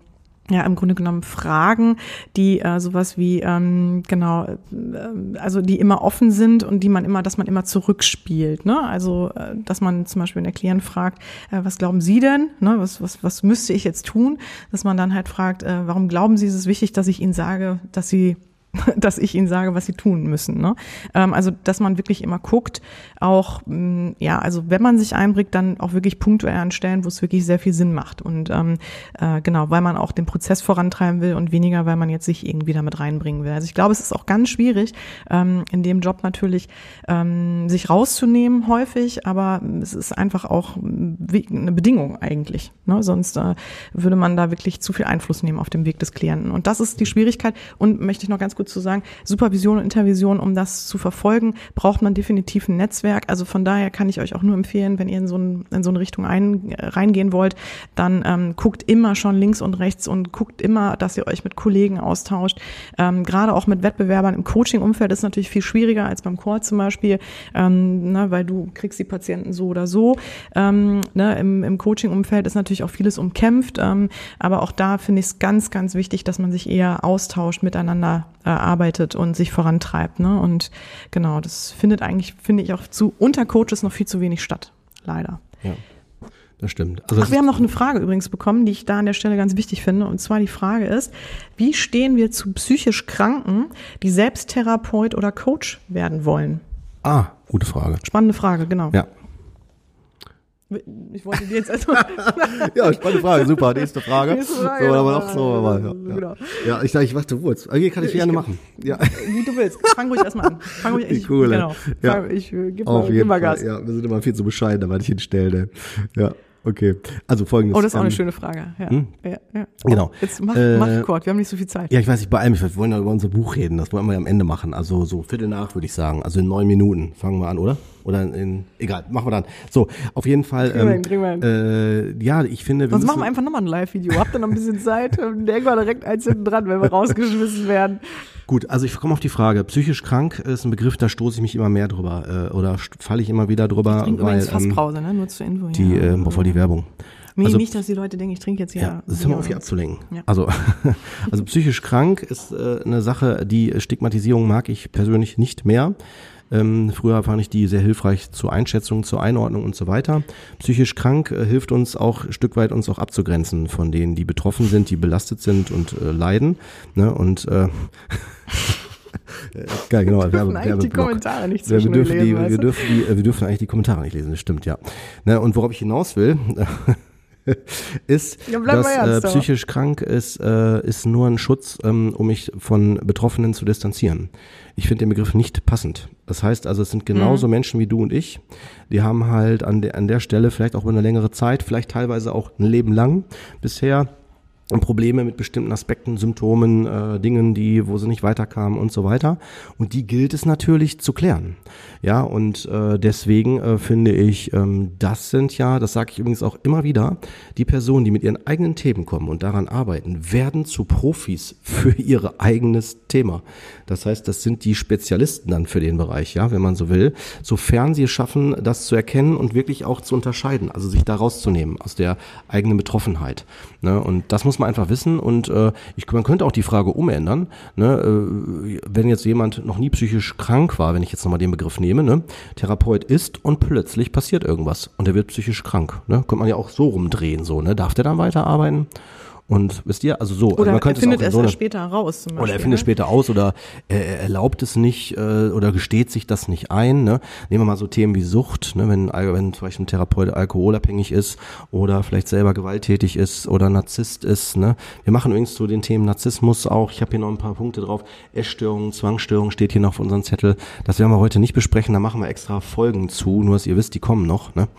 S1: ja im Grunde genommen Fragen, die äh, sowas wie ähm, genau, äh, also die immer offen sind und die man immer, dass man immer zurückspielt. Ne? Also äh, dass man zum Beispiel den Klient fragt, äh, was glauben Sie denn? Ne? Was, was, was müsste ich jetzt tun? Dass man dann halt fragt, äh, warum glauben Sie, ist es wichtig, dass ich Ihnen sage, dass Sie dass ich ihnen sage, was sie tun müssen. Ne? Ähm, also, dass man wirklich immer guckt, auch, mm, ja, also wenn man sich einbringt, dann auch wirklich punktuell an Stellen, wo es wirklich sehr viel Sinn macht. Und ähm, äh, genau, weil man auch den Prozess vorantreiben will und weniger, weil man jetzt sich irgendwie damit reinbringen will. Also ich glaube, es ist auch ganz schwierig, ähm, in dem Job natürlich ähm, sich rauszunehmen häufig, aber es ist einfach auch eine Bedingung eigentlich. Ne? Sonst äh, würde man da wirklich zu viel Einfluss nehmen auf dem Weg des Klienten. Und das ist die Schwierigkeit. Und möchte ich noch ganz kurz gut zu sagen, Supervision und Intervision, um das zu verfolgen, braucht man definitiv ein Netzwerk. Also von daher kann ich euch auch nur empfehlen, wenn ihr in so, ein, in so eine Richtung ein, reingehen wollt, dann ähm, guckt immer schon links und rechts und guckt immer, dass ihr euch mit Kollegen austauscht. Ähm, Gerade auch mit Wettbewerbern im Coaching-Umfeld ist natürlich viel schwieriger als beim Core zum Beispiel, ähm, ne, weil du kriegst die Patienten so oder so. Ähm, ne, Im im Coaching-Umfeld ist natürlich auch vieles umkämpft, ähm, aber auch da finde ich es ganz, ganz wichtig, dass man sich eher austauscht, miteinander äh, arbeitet und sich vorantreibt. Ne? Und genau, das findet eigentlich, finde ich, auch zu unter Coaches noch viel zu wenig statt. Leider.
S2: Ja. Das stimmt.
S1: Also Ach, wir haben noch eine Frage übrigens bekommen, die ich da an der Stelle ganz wichtig finde. Und zwar die Frage ist, wie stehen wir zu psychisch Kranken, die selbst Therapeut oder Coach werden wollen?
S2: Ah, gute Frage.
S1: Spannende Frage, genau.
S2: Ja.
S1: Ich wollte dir jetzt erstmal.
S2: ja, spannende Frage, super. Nächste Frage.
S1: Nächste Frage,
S2: so, aber noch so, aber, ja,
S1: Genau.
S2: ja. ich dachte, ich warte kurz. Okay, kann ich, gerne machen. Ja.
S1: Wie du willst. Fang ruhig erstmal an. Fang ruhig ich,
S2: Cool,
S1: Genau.
S2: ja.
S1: Ich äh, gib
S2: Auf
S1: mal,
S2: jeden
S1: gib mal
S2: Fall.
S1: Gas.
S2: Ja, wir sind immer viel zu bescheiden, ich hinstellen. Ne? Ja, okay. Also folgendes.
S1: Oh, das ist auch eine
S2: ähm,
S1: schöne Frage. Ja.
S2: hm?
S1: Ja, ja.
S2: Genau.
S1: Jetzt mach,
S2: Äh,
S1: mach Kurt, wir haben nicht so viel Zeit.
S2: Ja, ich weiß, ich beeile mich. Wir wollen ja über unser Buch reden. Das wollen wir ja am Ende machen. Also so Viertel nach, würde ich sagen. Also in neun Minuten fangen wir an, oder? Oder in, egal, machen wir dann. So, auf jeden Fall.
S1: Kriegen wir hin,
S2: Ähm,
S1: kriegen wir
S2: äh, ja, ich finde, wir
S1: Sonst
S2: müssen,
S1: machen wir einfach nochmal ein Live-Video. Habt ihr noch ein bisschen Zeit? Und irgendwann direkt eins hinten dran, wenn wir rausgeschmissen werden.
S2: Gut, also ich komme auf die Frage. Psychisch krank ist ein Begriff, da stoße ich mich immer mehr drüber äh, oder falle ich immer wieder drüber,
S1: Trink
S2: weil
S1: übrigens
S2: ähm,
S1: Fasspause, ne? Nur zur Info.
S2: die,
S1: ja.
S2: äh, bevor die Werbung.
S1: nee,
S2: also-
S1: nicht, dass die Leute denken, ich trinke jetzt hier.
S2: Ja, das ist immer auf
S1: und-
S2: abzulenken.
S1: Ja.
S2: Also, also psychisch krank ist äh, eine Sache, die Stigmatisierung mag ich persönlich nicht mehr. Ähm, früher fand ich die sehr hilfreich zur Einschätzung, zur Einordnung und so weiter. Psychisch krank äh, hilft uns auch ein Stück weit uns auch abzugrenzen von denen, die betroffen sind, die belastet sind und äh, leiden. Ne? Und äh, geil, genau.
S1: Wir dürfen eigentlich die Kommentare nicht
S2: wir, dürfen
S1: lesen,
S2: die, wir, dürfen die, äh, wir dürfen eigentlich die Kommentare nicht lesen, das stimmt, ja. Ne, und worauf ich hinaus will, ist,
S1: Ja,
S2: dass äh, psychisch krank ist, äh, ist nur ein Schutz, ähm, um mich von Betroffenen zu distanzieren. Ich finde den Begriff nicht passend. Das heißt also, es sind genauso
S1: Mhm.
S2: Menschen wie du und ich. Die haben halt an, der an der Stelle vielleicht auch über eine längere Zeit, vielleicht teilweise auch ein Leben lang bisher Probleme mit bestimmten Aspekten, Symptomen, äh, Dingen, die, wo sie nicht weiterkamen und so weiter. Und die gilt es natürlich zu klären. Ja, und äh, deswegen äh, finde ich, ähm, das sind ja, das sage ich übrigens auch immer wieder, die Personen, die mit ihren eigenen Themen kommen und daran arbeiten, werden zu Profis für ihr eigenes Thema. Das heißt, das sind die Spezialisten dann für den Bereich, ja, wenn man so will, sofern sie es schaffen, das zu erkennen und wirklich auch zu unterscheiden, also sich da rauszunehmen aus der eigenen Betroffenheit. Ne? Und das muss man einfach wissen. Und äh, ich, man könnte auch die Frage umändern, ne? äh, wenn jetzt jemand noch nie psychisch krank war, wenn ich jetzt nochmal den Begriff nehme, ne? Therapeut ist und plötzlich passiert irgendwas und er wird psychisch krank. Ne? Könnte man ja auch so rumdrehen, so, ne? Darf der dann weiterarbeiten? Und wisst ihr, also so, also
S1: Oder
S2: man
S1: er
S2: könnte
S1: findet
S2: es
S1: es
S2: so eine,
S1: später raus. Zum
S2: oder er
S1: Beispiel,
S2: findet
S1: ne?
S2: später aus oder er, er erlaubt es nicht äh, oder gesteht sich das nicht ein. Ne? Nehmen wir mal so Themen wie Sucht, ne? wenn, wenn zum Beispiel ein Therapeut alkoholabhängig ist oder vielleicht selber gewalttätig ist oder Narzisst ist. Ne? Wir machen übrigens zu den Themen Narzissmus auch, ich habe hier noch ein paar Punkte drauf, Essstörungen, Zwangsstörungen steht hier noch auf unserem Zettel. Das werden wir heute nicht besprechen, da machen wir extra Folgen zu, nur dass ihr wisst, die kommen noch. Ne?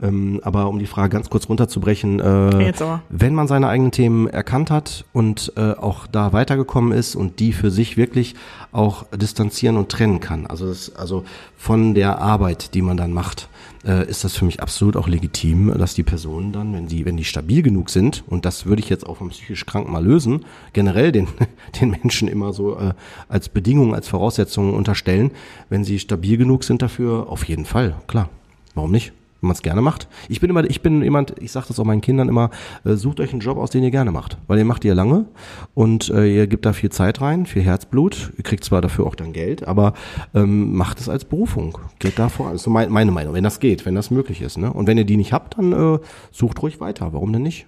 S2: Ähm, aber um die Frage ganz kurz runterzubrechen, äh, wenn man seine eigenen Themen erkannt hat und äh, auch da weitergekommen ist und die für sich wirklich auch distanzieren und trennen kann, also das, also von der Arbeit, die man dann macht, äh, ist das für mich absolut auch legitim, dass die Personen dann, wenn die, wenn die stabil genug sind, und das würde ich jetzt auch vom psychisch Kranken mal lösen, generell den, den Menschen immer so äh, als Bedingung, als Voraussetzung unterstellen, wenn sie stabil genug sind dafür, auf jeden Fall, klar. Warum nicht? Wenn man es gerne macht. Ich bin immer, ich bin jemand, ich sage das auch meinen Kindern immer, äh, sucht euch einen Job aus, den ihr gerne macht, weil ihr macht ihr lange und äh, ihr gebt da viel Zeit rein, viel Herzblut, ihr kriegt zwar dafür auch dann Geld, aber ähm, macht es als Berufung, geht da voran. Das ist so mein, meine Meinung, wenn das geht, wenn das möglich ist. Ne? Und wenn ihr die nicht habt, dann äh, sucht ruhig weiter. Warum denn nicht?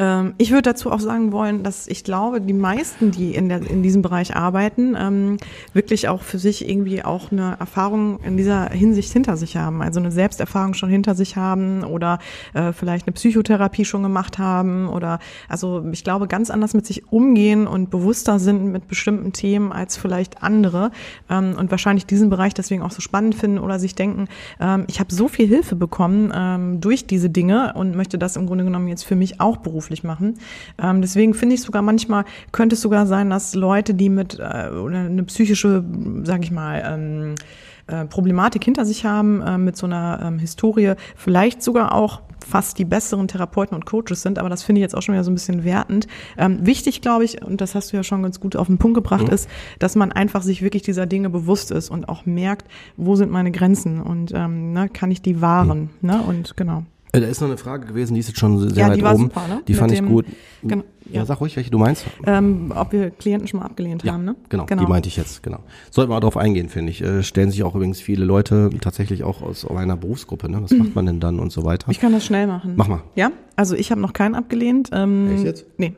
S1: Ähm, ich würde dazu auch sagen wollen, dass ich glaube, die meisten, die in, der, in diesem Bereich arbeiten, ähm, wirklich auch für sich irgendwie auch eine Erfahrung in dieser Hinsicht hinter sich haben. Also eine Selbsterfahrung schon hinter sich haben oder äh, vielleicht eine Psychotherapie schon gemacht haben oder also ich glaube ganz anders mit sich umgehen und bewusster sind mit bestimmten Themen als vielleicht andere ähm, und wahrscheinlich diesen Bereich deswegen auch so spannend finden oder sich denken, ähm, ich habe so viel Hilfe bekommen ähm, durch diese Dinge und möchte das im Grunde genommen jetzt für mich auch beruflich machen. Ähm, deswegen finde ich sogar manchmal könnte es sogar sein, dass Leute, die mit äh, oder eine psychische, sage ich mal, ähm, äh, Problematik hinter sich haben, äh, mit so einer ähm, Historie, vielleicht sogar auch fast die besseren Therapeuten und Coaches sind, aber das finde ich jetzt auch schon wieder so ein bisschen wertend. Ähm, wichtig, glaube ich, und das hast du ja schon ganz gut auf den Punkt gebracht, ist, dass man einfach sich wirklich dieser Dinge bewusst ist und auch merkt, wo sind meine Grenzen und ähm, ne, kann ich die wahren. Ne? Und genau.
S2: Äh, Da ist noch eine Frage gewesen, die ist jetzt schon sehr
S1: Ja,
S2: weit
S1: die
S2: oben.
S1: super, ne?
S2: Die
S1: Mit
S2: fand ich
S1: dem-
S2: gut.
S1: genau,
S2: ja.
S1: ja.
S2: sag ruhig, welche du meinst.
S1: Ähm, ob wir Klienten schon mal abgelehnt
S2: Ja,
S1: haben, ne?
S2: genau, die meinte ich jetzt, genau. Sollten wir mal drauf eingehen, finde ich. Äh, stellen sich auch übrigens viele Leute tatsächlich auch aus einer Berufsgruppe, ne? Was macht man denn dann und so weiter?
S1: Ich kann das schnell machen.
S2: Mach mal.
S1: Ja, also ich habe noch keinen abgelehnt. Ähm,
S2: Echt jetzt?
S1: Nee.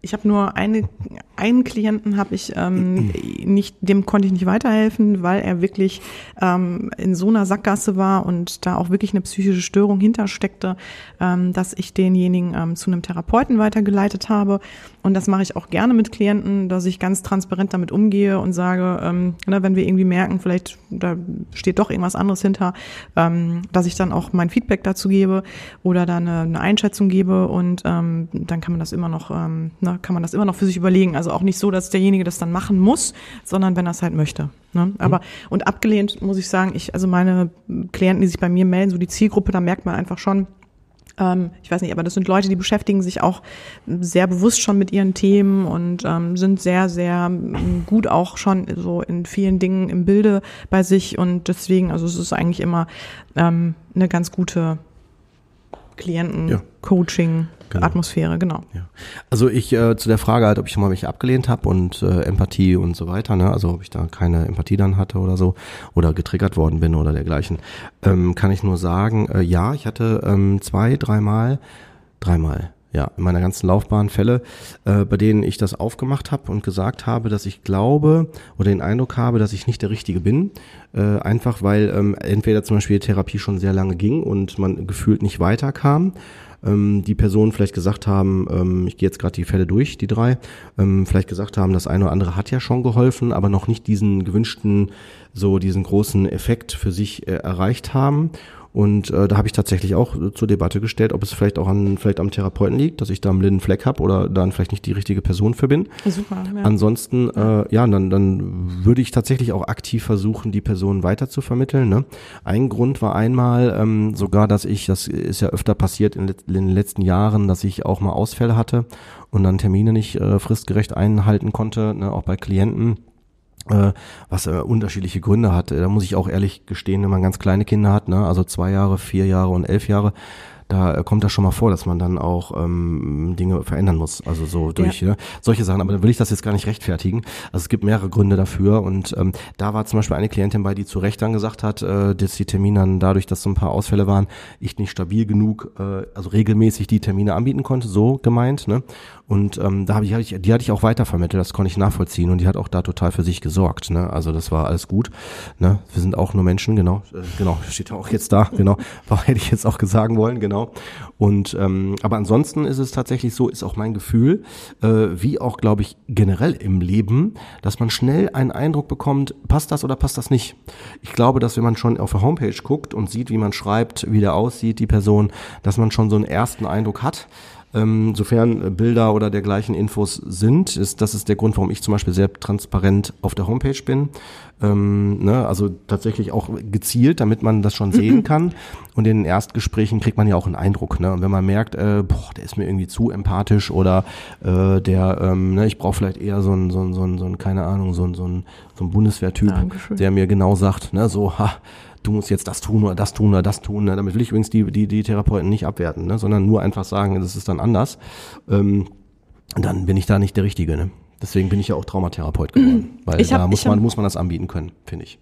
S1: Ich habe nur eine, einen Klienten habe ich ähm, nicht, dem konnte ich nicht weiterhelfen, weil er wirklich ähm, in so einer Sackgasse war und da auch wirklich eine psychische Störung hintersteckte, ähm, dass ich denjenigen ähm, zu einem Therapeuten weitergeleitet habe. Und das mache ich auch gerne mit Klienten, dass ich ganz transparent damit umgehe und sage, ähm, ne, wenn wir irgendwie merken, vielleicht da steht doch irgendwas anderes hinter, ähm, dass ich dann auch mein Feedback dazu gebe oder dann eine, eine Einschätzung gebe und ähm, dann kann man das immer noch ähm, ne, kann man das immer noch für sich überlegen. Also auch nicht so, dass derjenige das dann machen muss, sondern wenn er es halt möchte. Ne? Aber mhm. und abgelehnt muss ich sagen, ich, also meine Klienten, die sich bei mir melden, so die Zielgruppe, da merkt man einfach schon, ähm, ich weiß nicht, aber das sind Leute, die beschäftigen sich auch sehr bewusst schon mit ihren Themen und ähm, sind sehr, sehr gut auch schon so in vielen Dingen im Bilde bei sich und deswegen, also es ist eigentlich immer ähm, eine ganz gute Klienten-Coaching. Ja. Genau. Atmosphäre, genau.
S2: Ja. Also ich äh, zu der Frage halt, ob ich mal mich abgelehnt habe und äh, Empathie und so weiter, ne? also ob ich da keine Empathie dann hatte oder so oder getriggert worden bin oder dergleichen, ähm, kann ich nur sagen, äh, ja, ich hatte ähm, zwei, dreimal, dreimal, ja, in meiner ganzen Laufbahn Fälle, äh, bei denen ich das aufgemacht habe und gesagt habe, dass ich glaube oder den Eindruck habe, dass ich nicht der Richtige bin. Äh, einfach weil ähm, entweder zum Beispiel die Therapie schon sehr lange ging und man gefühlt nicht weiterkam ähm, die Personen vielleicht gesagt haben, ähm, ich gehe jetzt gerade die Fälle durch, die drei, ähm, vielleicht gesagt haben, das eine oder andere hat ja schon geholfen, aber noch nicht diesen gewünschten, so diesen großen Effekt für sich äh, erreicht haben und äh, da habe ich tatsächlich auch äh, zur Debatte gestellt, ob es vielleicht auch an vielleicht am Therapeuten liegt, dass ich da einen blinden Fleck habe oder dann vielleicht nicht die richtige Person für bin. Super. Ja. Ansonsten, äh, ja, dann, dann würde ich tatsächlich auch aktiv versuchen, die Person weiter zu vermitteln. Ne? Ein Grund war einmal ähm, sogar, dass ich, das ist ja öfter passiert in, in den letzten Jahren, dass ich auch mal Ausfälle hatte und dann Termine nicht äh, fristgerecht einhalten konnte, ne, auch bei Klienten was äh, unterschiedliche Gründe hat. Da muss ich auch ehrlich gestehen, wenn man ganz kleine Kinder hat, ne, also zwei Jahre, vier Jahre und elf Jahre, da äh, kommt das schon mal vor, dass man dann auch ähm, Dinge verändern muss. Also so durch ja. ne, solche Sachen. Aber dann will ich das jetzt gar nicht rechtfertigen. Also es gibt mehrere Gründe dafür. Und ähm, da war zum Beispiel eine Klientin bei, die zu Recht dann gesagt hat, äh, dass die Termine dann dadurch, dass so ein paar Ausfälle waren, ich nicht stabil genug, äh, also regelmäßig die Termine anbieten konnte, so gemeint. Ne? Und ähm, da habe ich, hab ich, die hatte ich auch weitervermittelt, das konnte ich nachvollziehen und die hat auch da total für sich gesorgt. Ne? Also das war alles gut. Ne? Wir sind auch nur Menschen, genau, äh, genau, steht auch jetzt da, genau. Hätte ich jetzt auch gesagt wollen, genau. Und ähm, aber ansonsten ist es tatsächlich so, ist auch mein Gefühl, äh, wie auch, glaube ich, generell im Leben, dass man schnell einen Eindruck bekommt, passt das oder passt das nicht. Ich glaube, dass wenn man schon auf der Homepage guckt und sieht, wie man schreibt, wie der aussieht, die Person, dass man schon so einen ersten Eindruck hat ähm, sofern Bilder oder dergleichen Infos sind, ist das ist der Grund, warum ich zum Beispiel sehr transparent auf der Homepage bin. Ähm, ne, also tatsächlich auch gezielt, damit man das schon sehen kann. Und in den Erstgesprächen kriegt man ja auch einen Eindruck. Ne? Und wenn man merkt, äh, boah, der ist mir irgendwie zu empathisch oder äh, der, ähm, ne, ich brauche vielleicht eher so ein, so ein, so ein, so ein, keine Ahnung, so ein, so ein, so ein Bundeswehrtyp, der mir genau sagt, ne, so, ha, du musst jetzt das tun oder das tun oder das tun. Ne? Damit will ich übrigens die, die, die Therapeuten nicht abwerten, ne? sondern nur einfach sagen, das ist dann anders. Ähm, dann bin ich da nicht der Richtige. Ne? Deswegen bin ich ja auch Traumatherapeut geworden, weil hab, da muss man, muss man das anbieten können, finde ich.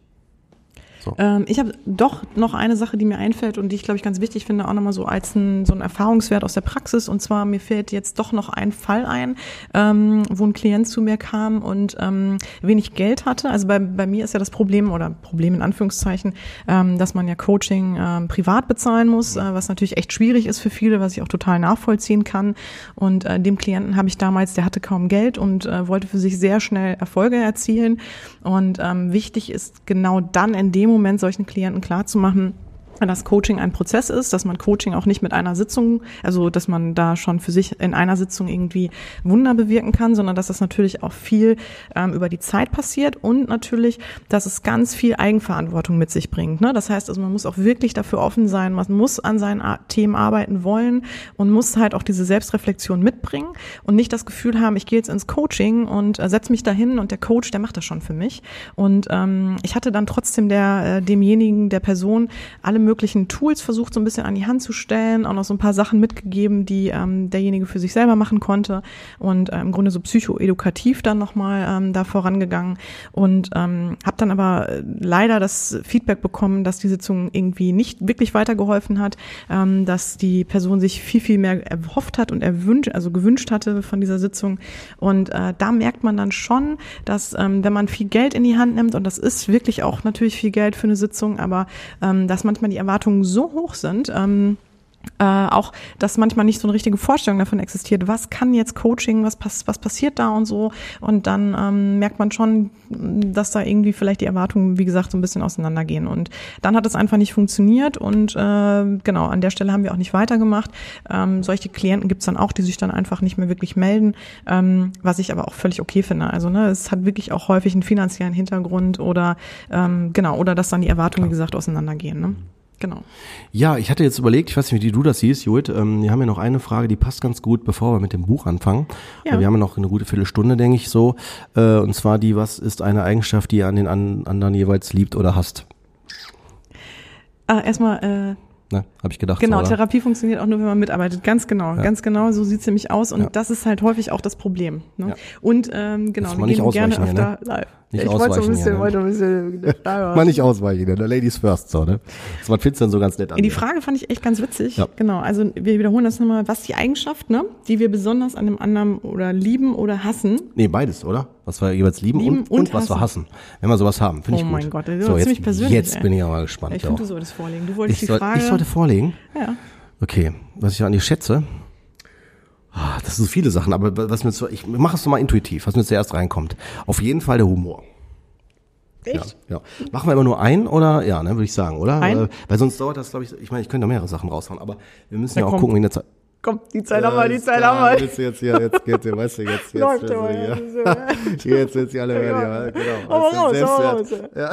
S1: So. Ähm, ich habe doch noch eine Sache, die mir einfällt und die ich, glaube ich, ganz wichtig finde, auch nochmal so als ein, so ein Erfahrungswert aus der Praxis. Und zwar, mir fällt jetzt doch noch ein Fall ein, ähm, wo ein Klient zu mir kam und ähm, wenig Geld hatte. Also bei, bei mir ist ja das Problem, oder Problem in Anführungszeichen, ähm, dass man ja Coaching ähm, privat bezahlen muss, äh, was natürlich echt schwierig ist für viele, was ich auch total nachvollziehen kann. Und äh, dem Klienten habe ich damals, der hatte kaum Geld und äh, wollte für sich sehr schnell Erfolge erzielen. Und ähm, wichtig ist genau dann in dem Moment solchen Klienten klarzumachen, dass Coaching ein Prozess ist, dass man Coaching auch nicht mit einer Sitzung, also dass man da schon für sich in einer Sitzung irgendwie Wunder bewirken kann, sondern dass das natürlich auch viel ähm, über die Zeit passiert und natürlich, dass es ganz viel Eigenverantwortung mit sich bringt. Ne? Das heißt, also man muss auch wirklich dafür offen sein, man muss an seinen Themen arbeiten wollen und muss halt auch diese Selbstreflexion mitbringen und nicht das Gefühl haben, ich gehe jetzt ins Coaching und äh, setze mich dahin und der Coach, der macht das schon für mich. Und ähm, ich hatte dann trotzdem der äh, demjenigen, der Person alle möglichen Tools versucht, so ein bisschen an die Hand zu stellen, auch noch so ein paar Sachen mitgegeben, die ähm, derjenige für sich selber machen konnte. Und äh, im Grunde so psychoedukativ dann nochmal ähm, da vorangegangen. Und ähm, habe dann aber leider das Feedback bekommen, dass die Sitzung irgendwie nicht wirklich weitergeholfen hat, ähm, dass die Person sich viel, viel mehr erhofft hat und erwünscht, also gewünscht hatte von dieser Sitzung. Und äh, da merkt man dann schon, dass ähm, wenn man viel Geld in die Hand nimmt und das ist wirklich auch natürlich viel Geld für eine Sitzung, aber ähm, dass manchmal die Erwartungen so hoch sind, ähm, äh, auch, dass manchmal nicht so eine richtige Vorstellung davon existiert, was kann jetzt Coaching, was, pass was passiert da und so. Und dann ähm, merkt man schon, dass da irgendwie vielleicht die Erwartungen, wie gesagt, so ein bisschen auseinandergehen. Und dann hat es einfach nicht funktioniert und äh, genau, an der Stelle haben wir auch nicht weitergemacht. Ähm, solche Klienten gibt's dann auch, die sich dann einfach nicht mehr wirklich melden, ähm, was ich aber auch völlig okay finde. Also ne, es hat wirklich auch häufig einen finanziellen Hintergrund oder ähm, genau, oder dass dann die Erwartungen, wie gesagt, auseinandergehen. Ne? Genau.
S2: Ja, ich hatte jetzt überlegt, ich weiß nicht, wie du das siehst, Judith, ähm, wir haben ja noch eine Frage, die passt ganz gut, bevor wir mit dem Buch anfangen. Ja. Wir haben ja noch eine gute Viertelstunde, denke ich so. Äh, und zwar die, was ist eine Eigenschaft, die ihr an den anderen jeweils liebt oder hasst?
S1: Ah, erstmal, äh,
S2: Ne, habe ich gedacht.
S1: Genau, so, Therapie funktioniert auch nur, wenn man mitarbeitet. Ganz genau, ja. ganz genau, so sieht's nämlich aus. Und ja. das ist halt häufig auch das Problem. Ne? Ja. Und ähm, genau,
S2: wir gehen gerne öfter ne? live. Nicht ich wollte so ein bisschen, wollte ein bisschen Mal nicht ausweichen, ne? Ladies first, so, ne? Das war findest du dann so ganz nett an.
S1: Die Frage fand ich echt ganz witzig. Ja. Genau. Also wir wiederholen das nochmal. Was die Eigenschaft, ne? Die wir besonders an dem anderen oder lieben oder hassen?
S2: Nee, beides, oder? Was wir jeweils lieben, lieben und, und, und was wir hassen. Wenn wir sowas haben, finde oh ich gut. Oh mein
S1: Gott, das so,
S2: jetzt,
S1: persönlich.
S2: Jetzt ey. bin ich aber gespannt.
S1: Ich finde, du solltest vorlegen. Du wolltest
S2: ich
S1: die
S2: soll,
S1: Frage.
S2: Ich sollte vorlegen?
S1: Ja.
S2: Okay. Was ich an dir schätze, ah, das sind so viele Sachen, aber was mir so, ich mache es so mal intuitiv, was mir zuerst reinkommt. Auf jeden Fall der Humor.
S1: Echt?
S2: Ja, ja. Machen wir immer nur ein oder ja, ne, würde ich sagen, oder?
S1: Ein?
S2: Äh, weil sonst dauert das, glaube ich, ich meine, ich könnte da mehrere Sachen raushauen, aber wir müssen ja, ja auch gucken, wie der Zeit.
S1: Komm, die Zeit haben wir, die Zeit haben wir.
S2: Jetzt, jetzt, ja, jetzt geht's hier, weißt du, jetzt, jetzt,
S1: Läuft
S2: jetzt,
S1: aber,
S2: jetzt, ja. jetzt, jetzt, alle werden ja, genau.
S1: Aber raus, raus.
S2: Ja.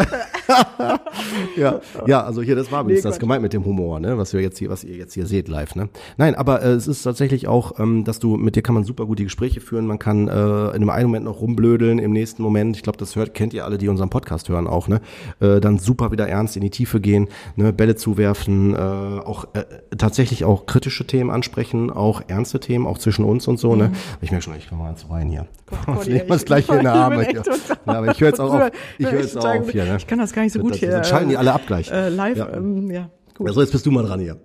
S2: ja, ja, also hier, das war übrigens nee, das gemeint mit dem Humor, ne, was wir jetzt hier, was ihr jetzt hier seht live, ne. Nein, aber äh, es ist tatsächlich auch, ähm, dass du, mit dir kann man super gut die Gespräche führen, man kann äh, in dem einen Moment noch rumblödeln, im nächsten Moment, ich glaube, das hört, kennt ihr alle, die unseren Podcast hören auch, ne, äh, dann super wieder ernst in die Tiefe gehen, ne, Bälle zuwerfen, äh, auch äh, tatsächlich auch kritische Themen ansprechen, auch ernste Themen, auch zwischen uns und so. Ne? Mhm. Ich merke schon, ich komme mal ins Wein hier.
S1: Gott, ich
S2: nehme gleich hier in der Arme. Ja, aber ich höre jetzt auch auf. Ich höre jetzt auch auf
S1: hier. Ne? Ich kann das gar nicht so gut
S2: das,
S1: hier.
S2: Dann schalten die alle ab gleich.
S1: Äh, live, ja. Ähm, ja.
S2: Gut. Also jetzt bist du mal dran hier.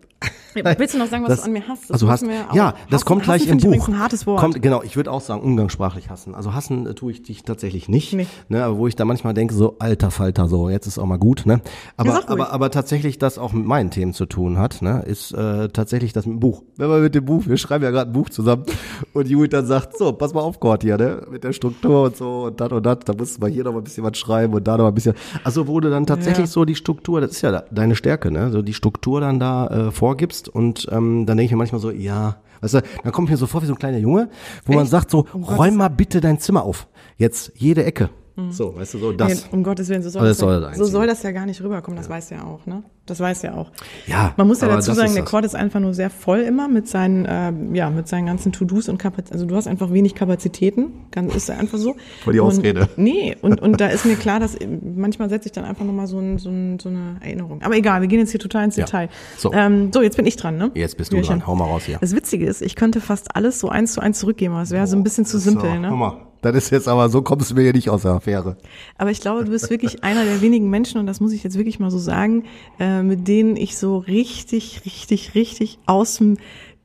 S1: Willst du noch sagen, was das, du an mir hast?
S2: Das also hast, ja, das kommt gleich im Buch.
S1: Ein hartes Wort.
S2: Kommt, genau, ich würde auch sagen, umgangssprachlich hassen. Also hassen äh, tue ich dich tatsächlich nicht.
S1: Nee.
S2: Ne, aber wo ich da manchmal denke, so alter Falter, so jetzt ist auch mal gut. Ne? Aber, aber, aber tatsächlich, das auch mit meinen Themen zu tun hat, ne, ist äh, tatsächlich das mit dem Buch. Wenn man mit dem Buch, wir schreiben ja gerade ein Buch zusammen und Judith dann sagt, so, pass mal auf, Gott hier, ne, mit der Struktur und so und das und das, da musst du mal hier noch mal ein bisschen was schreiben und da noch mal ein bisschen. Also wo du dann tatsächlich ja. so die Struktur, das ist ja deine Stärke, ne, so die Struktur dann da äh, vorgibst und ähm, dann denke ich mir manchmal so, ja, weißt du, dann kommt mir so vor wie so ein kleiner Junge, wo Echt? man sagt so, um räum mal bitte dein Zimmer auf. Jetzt jede Ecke. Mhm. So, weißt du, so das.
S1: Nee, um Gottes Willen, so soll, das, soll, ja, so soll das ja gar nicht rüberkommen, das ja. weiß ja auch, ne? Das weiß ja auch.
S2: Ja.
S1: Man muss ja dazu sagen, der Cord ist einfach nur sehr voll immer mit seinen, äh, ja, mit seinen ganzen To-Dos und Kapazitäten. Also du hast einfach wenig Kapazitäten, ganz, ist einfach so.
S2: Vor die Ausrede.
S1: Und, nee, und, und da ist mir klar, dass manchmal setze ich dann einfach nochmal so, ein, so, ein, so eine Erinnerung. Aber egal, wir gehen jetzt hier total ins Detail. Ja.
S2: So.
S1: Ähm, so, jetzt bin ich dran, ne?
S2: Jetzt bist du Hörchen. dran, hau mal raus hier.
S1: Das Witzige ist, ich könnte fast alles so eins zu eins zurückgeben, aber es wäre oh, so ein bisschen zu simpel, so. ne?
S2: Hör mal. Das ist jetzt aber, so kommst du mir hier nicht aus der Affäre.
S1: Aber ich glaube, du bist wirklich einer der wenigen Menschen, und das muss ich jetzt wirklich mal so sagen, äh, mit denen ich so richtig, richtig, richtig aus dem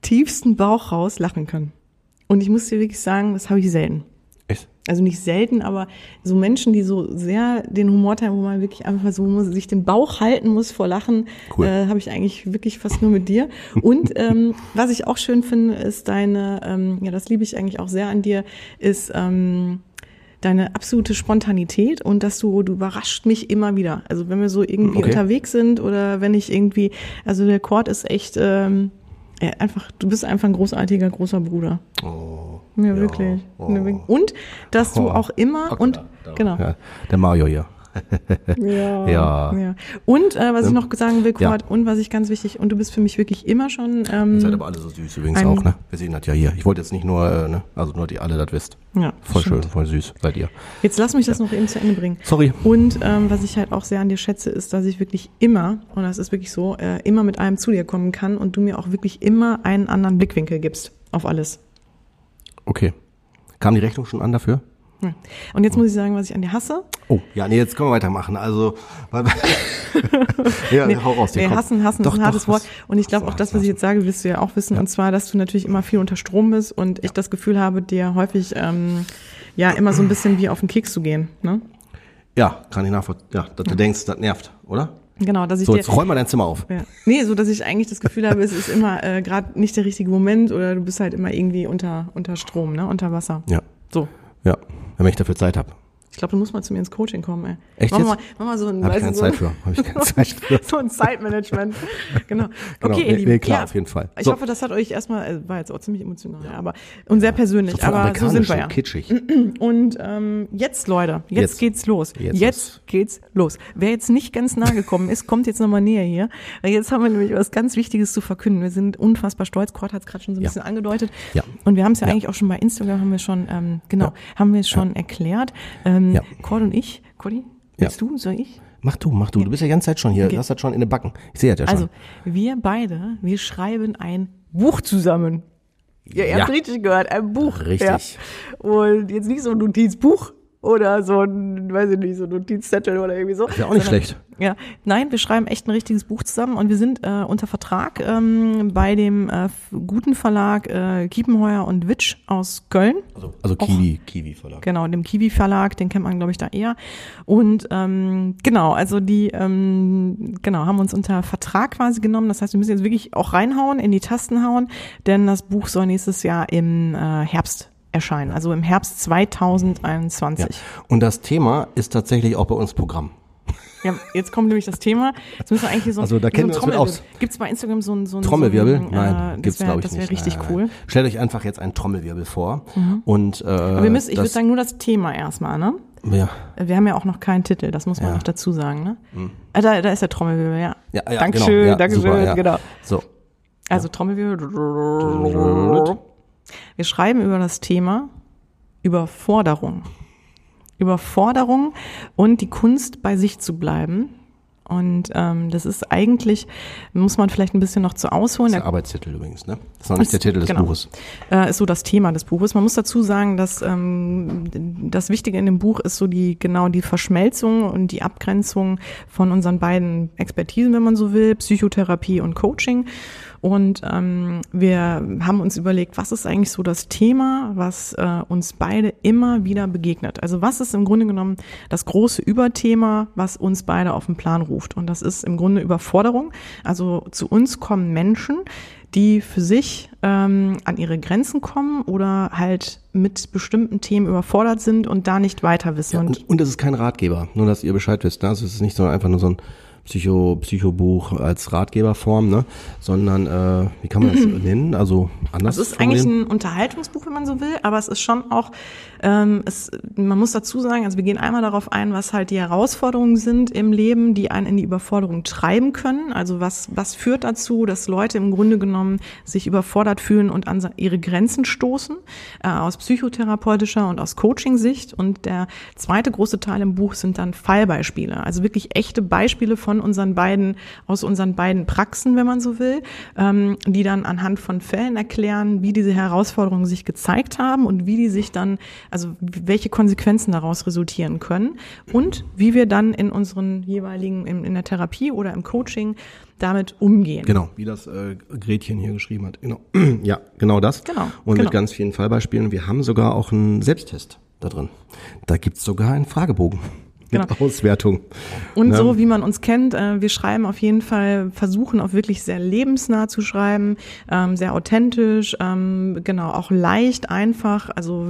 S1: tiefsten Bauch raus lachen kann. Und ich muss dir wirklich sagen, das habe ich selten. Also nicht selten, aber so Menschen, die so sehr den Humor teilen, wo man wirklich einfach so muss, sich den Bauch halten muss vor Lachen,
S2: cool.
S1: äh, habe ich eigentlich wirklich fast nur mit dir. Und ähm, was ich auch schön finde, ist deine, ähm, ja, das liebe ich eigentlich auch sehr an dir, ist ähm, deine absolute Spontanität und dass du, du überrascht mich immer wieder. Also wenn wir so irgendwie okay. unterwegs sind oder wenn ich irgendwie, also der Chord ist echt ähm, ja, einfach, du bist einfach ein großartiger großer Bruder.
S2: Oh.
S1: Ja, wirklich. Oh. Und dass du auch immer
S2: okay,
S1: und
S2: da, da.
S1: genau.
S2: Ja, der Mario hier.
S1: Ja.
S2: Ja.
S1: ja. Und äh, was ich noch sagen will. Kurt, und was ich ganz wichtig, und du bist für mich wirklich immer schon. Ähm,
S2: Ihr seid aber alle so süß übrigens auch, ne? Wir sehen das ja hier. Ich wollte jetzt nicht nur, äh, ne? Also nur, die alle das wisst.
S1: ja,
S2: Voll
S1: stimmt.
S2: schön, voll süß seid ihr.
S1: Jetzt lass mich das noch eben zu Ende bringen.
S2: Sorry.
S1: Und ähm, was ich halt auch sehr an dir schätze, ist, dass ich wirklich immer, und das ist wirklich so, äh, immer mit einem zu dir kommen kann und du mir auch wirklich immer einen anderen Blickwinkel gibst auf alles.
S2: Okay. Kam die Rechnung schon an dafür?
S1: Ja. Und jetzt muss ich sagen, was ich an dir hasse.
S2: Oh, ja, nee, jetzt können wir weitermachen. Also, weil, ja, hau raus.
S1: Nee, hassen, hassen
S2: Doch,
S1: ist ein hartes Wort. Und ich glaube auch das, was ich jetzt sage, wirst du ja auch wissen. Und zwar, dass du natürlich immer viel unter Strom bist und ich das Gefühl habe, dir häufig ähm, ja immer so ein bisschen wie auf den Keks zu gehen. Ne?
S2: Ja, kann ich nachvollziehen. Ja, dass du denkst, das nervt, oder?
S1: Genau, dass ich
S2: So,
S1: dir.
S2: jetzt räum mal dein Zimmer auf.
S1: Ja. Nee, so dass ich eigentlich das Gefühl habe, es ist immer äh, gerade nicht der richtige Moment oder du bist halt immer irgendwie unter, unter Strom, ne? Unter Wasser.
S2: Ja,
S1: So.
S2: ja. Wenn ich dafür Zeit habe.
S1: Ich glaube, du musst mal zu mir ins Coaching kommen, ey.
S2: Echt
S1: mach
S2: jetzt?
S1: Mal, mach mal so ein,
S2: Habe ich keine
S1: so,
S2: Zeit für. Habe ich keine Zeit für.
S1: so ein Zeitmanagement. genau.
S2: Genau,
S1: Okay, ihr
S2: nee,
S1: Lieben.
S2: nee, klar,
S1: ja,
S2: auf jeden Fall.
S1: Ich
S2: So.
S1: hoffe, das hat euch erstmal, äh, war jetzt auch ziemlich emotional, ja. aber und sehr persönlich,
S2: Voll
S1: aber so sind wir ja.
S2: und kitschig.
S1: Und ähm, jetzt, Leute, jetzt,
S2: Jetzt.
S1: geht's los.
S2: Jetzt
S1: Jetzt, geht's los. Wer jetzt nicht ganz nah gekommen ist, kommt jetzt nochmal näher hier. Weil jetzt haben wir nämlich was ganz Wichtiges zu verkünden. Wir sind unfassbar stolz. Kurt hat es gerade schon so ein
S2: Ja.
S1: bisschen angedeutet.
S2: Ja.
S1: Und wir haben es ja, eigentlich auch schon bei Instagram, haben wir schon, ähm, genau, haben wir es schon erklärt. Ähm,
S2: Ja.
S1: Kurt und ich,
S2: Ja.
S1: willst du, soll ich?
S2: Mach du, mach du. Du bist ja die ganze Zeit schon hier.
S1: Okay.
S2: Du hast das schon in den Backen. Ich sehe das ja
S1: Also,
S2: schon.
S1: wir beide, wir schreiben ein Buch zusammen. Ja, ihr
S2: Ja.
S1: habt richtig gehört, ein Buch.
S2: Richtig.
S1: Ja. Und jetzt nicht so ein Notizbuch oder so ein, weiß ich nicht, so ein Notizzettel oder irgendwie so.
S2: Wäre auch nicht
S1: sondern-
S2: schlecht.
S1: Ja, nein, wir schreiben echt ein richtiges Buch zusammen und wir sind äh, unter Vertrag ähm, bei dem äh, guten Verlag äh, Kiepenheuer und Witsch aus Köln.
S2: Also, also Kiwi, Kiwi Verlag.
S1: Genau, dem Kiwi Verlag, den kennt man, glaube ich, da eher. Und ähm, genau, also die ähm, genau haben uns unter Vertrag quasi genommen. Das heißt, wir müssen jetzt wirklich auch reinhauen, in die Tasten hauen, denn das Buch soll nächstes Jahr im äh, Herbst erscheinen, also im Herbst 2021.
S2: Ja. Und das Thema ist tatsächlich auch bei uns Programm.
S1: Ja, jetzt kommt nämlich das Thema. Jetzt müssen wir eigentlich hier so,
S2: Also da
S1: so
S2: kennen
S1: ein
S2: wir uns mit
S1: Trommelwirbel.
S2: aus.
S1: Gibt's bei Instagram so ein so ein
S2: Trommelwirbel?
S1: So ein,
S2: Nein,
S1: äh,
S2: gibt's
S1: das wär,
S2: glaube ich
S1: Das wäre
S2: nicht.
S1: richtig
S2: Nein,
S1: cool.
S2: Nein. Stellt euch einfach jetzt einen Trommelwirbel vor. Und äh,
S1: Aber wir müssen, ich würde
S2: das,
S1: sagen, nur das Thema erstmal, ne?
S2: ja,
S1: Wir haben ja auch noch keinen Titel, das muss man
S2: Ja. Mhm.
S1: noch dazu sagen, ne? Ah, da, da ist der Trommelwirbel, ja.
S2: ja, ja
S1: Dankeschön,
S2: genau, ja,
S1: Dankeschön,
S2: super, ja.
S1: genau.
S2: So,
S1: Also Trommelwirbel. Wir schreiben über das Thema Überforderung. Überforderung und die Kunst bei sich zu bleiben. Und ähm, das ist eigentlich, muss man vielleicht ein bisschen noch zu ausholen.
S2: das ist
S1: Der
S2: Arbeitstitel übrigens, ne? Das ist noch nicht der Titel des
S1: Genau.
S2: Buches.
S1: äh, ist so das Thema des Buches. Man muss dazu sagen, dass ähm, das Wichtige in dem Buch ist so die genau die Verschmelzung und die Abgrenzung von unseren beiden Expertisen, wenn man so will, Psychotherapie und Coaching. Und ähm, wir haben uns überlegt, was ist eigentlich so das Thema, was äh, uns beide immer wieder begegnet. Also was ist im Grunde genommen das große Überthema, was uns beide auf den Plan ruft. Und das ist im Grunde Überforderung. Also zu uns kommen Menschen, die für sich ähm, an ihre Grenzen kommen oder halt mit bestimmten Themen überfordert sind und da nicht weiter wissen.
S2: Ja,
S1: und
S2: und, es ist kein Ratgeber, nur dass ihr Bescheid wisst. Ne? Also es ist nicht so einfach nur so ein Psycho, Psychobuch als Ratgeberform, ne? sondern äh, wie kann man das nennen? Also anders.
S1: Es ist eigentlich ein Unterhaltungsbuch, wenn man so will, aber es ist schon auch, ähm, es, man muss dazu sagen, also wir gehen einmal darauf ein, was halt die Herausforderungen sind im Leben, die einen in die Überforderung treiben können. Also was, was führt dazu, dass Leute im Grunde genommen sich überfordert fühlen und an ihre Grenzen stoßen, äh, aus psychotherapeutischer und aus Coaching-Sicht. Und der zweite große Teil im Buch sind dann Fallbeispiele, also wirklich echte Beispiele von unseren beiden, aus unseren beiden Praxen, wenn man so will, ähm, die dann anhand von Fällen erklären, wie diese Herausforderungen sich gezeigt haben und wie die sich dann, also welche Konsequenzen daraus resultieren können und wie wir dann in unseren jeweiligen, in, in der Therapie oder im Coaching damit umgehen.
S2: Genau, wie das äh, Gretchen hier geschrieben hat. Genau. ja, genau das.
S1: Genau,
S2: Und
S1: genau.
S2: mit ganz vielen Fallbeispielen. Wir haben sogar auch einen Selbsttest da drin. Da gibt's sogar einen Fragebogen.
S1: Genau.
S2: Auswertung.
S1: Und
S2: Ne?
S1: so, wie man uns kennt, äh, wir schreiben auf jeden Fall, versuchen auch wirklich sehr lebensnah zu schreiben, ähm, sehr authentisch, ähm, genau, auch leicht, einfach, also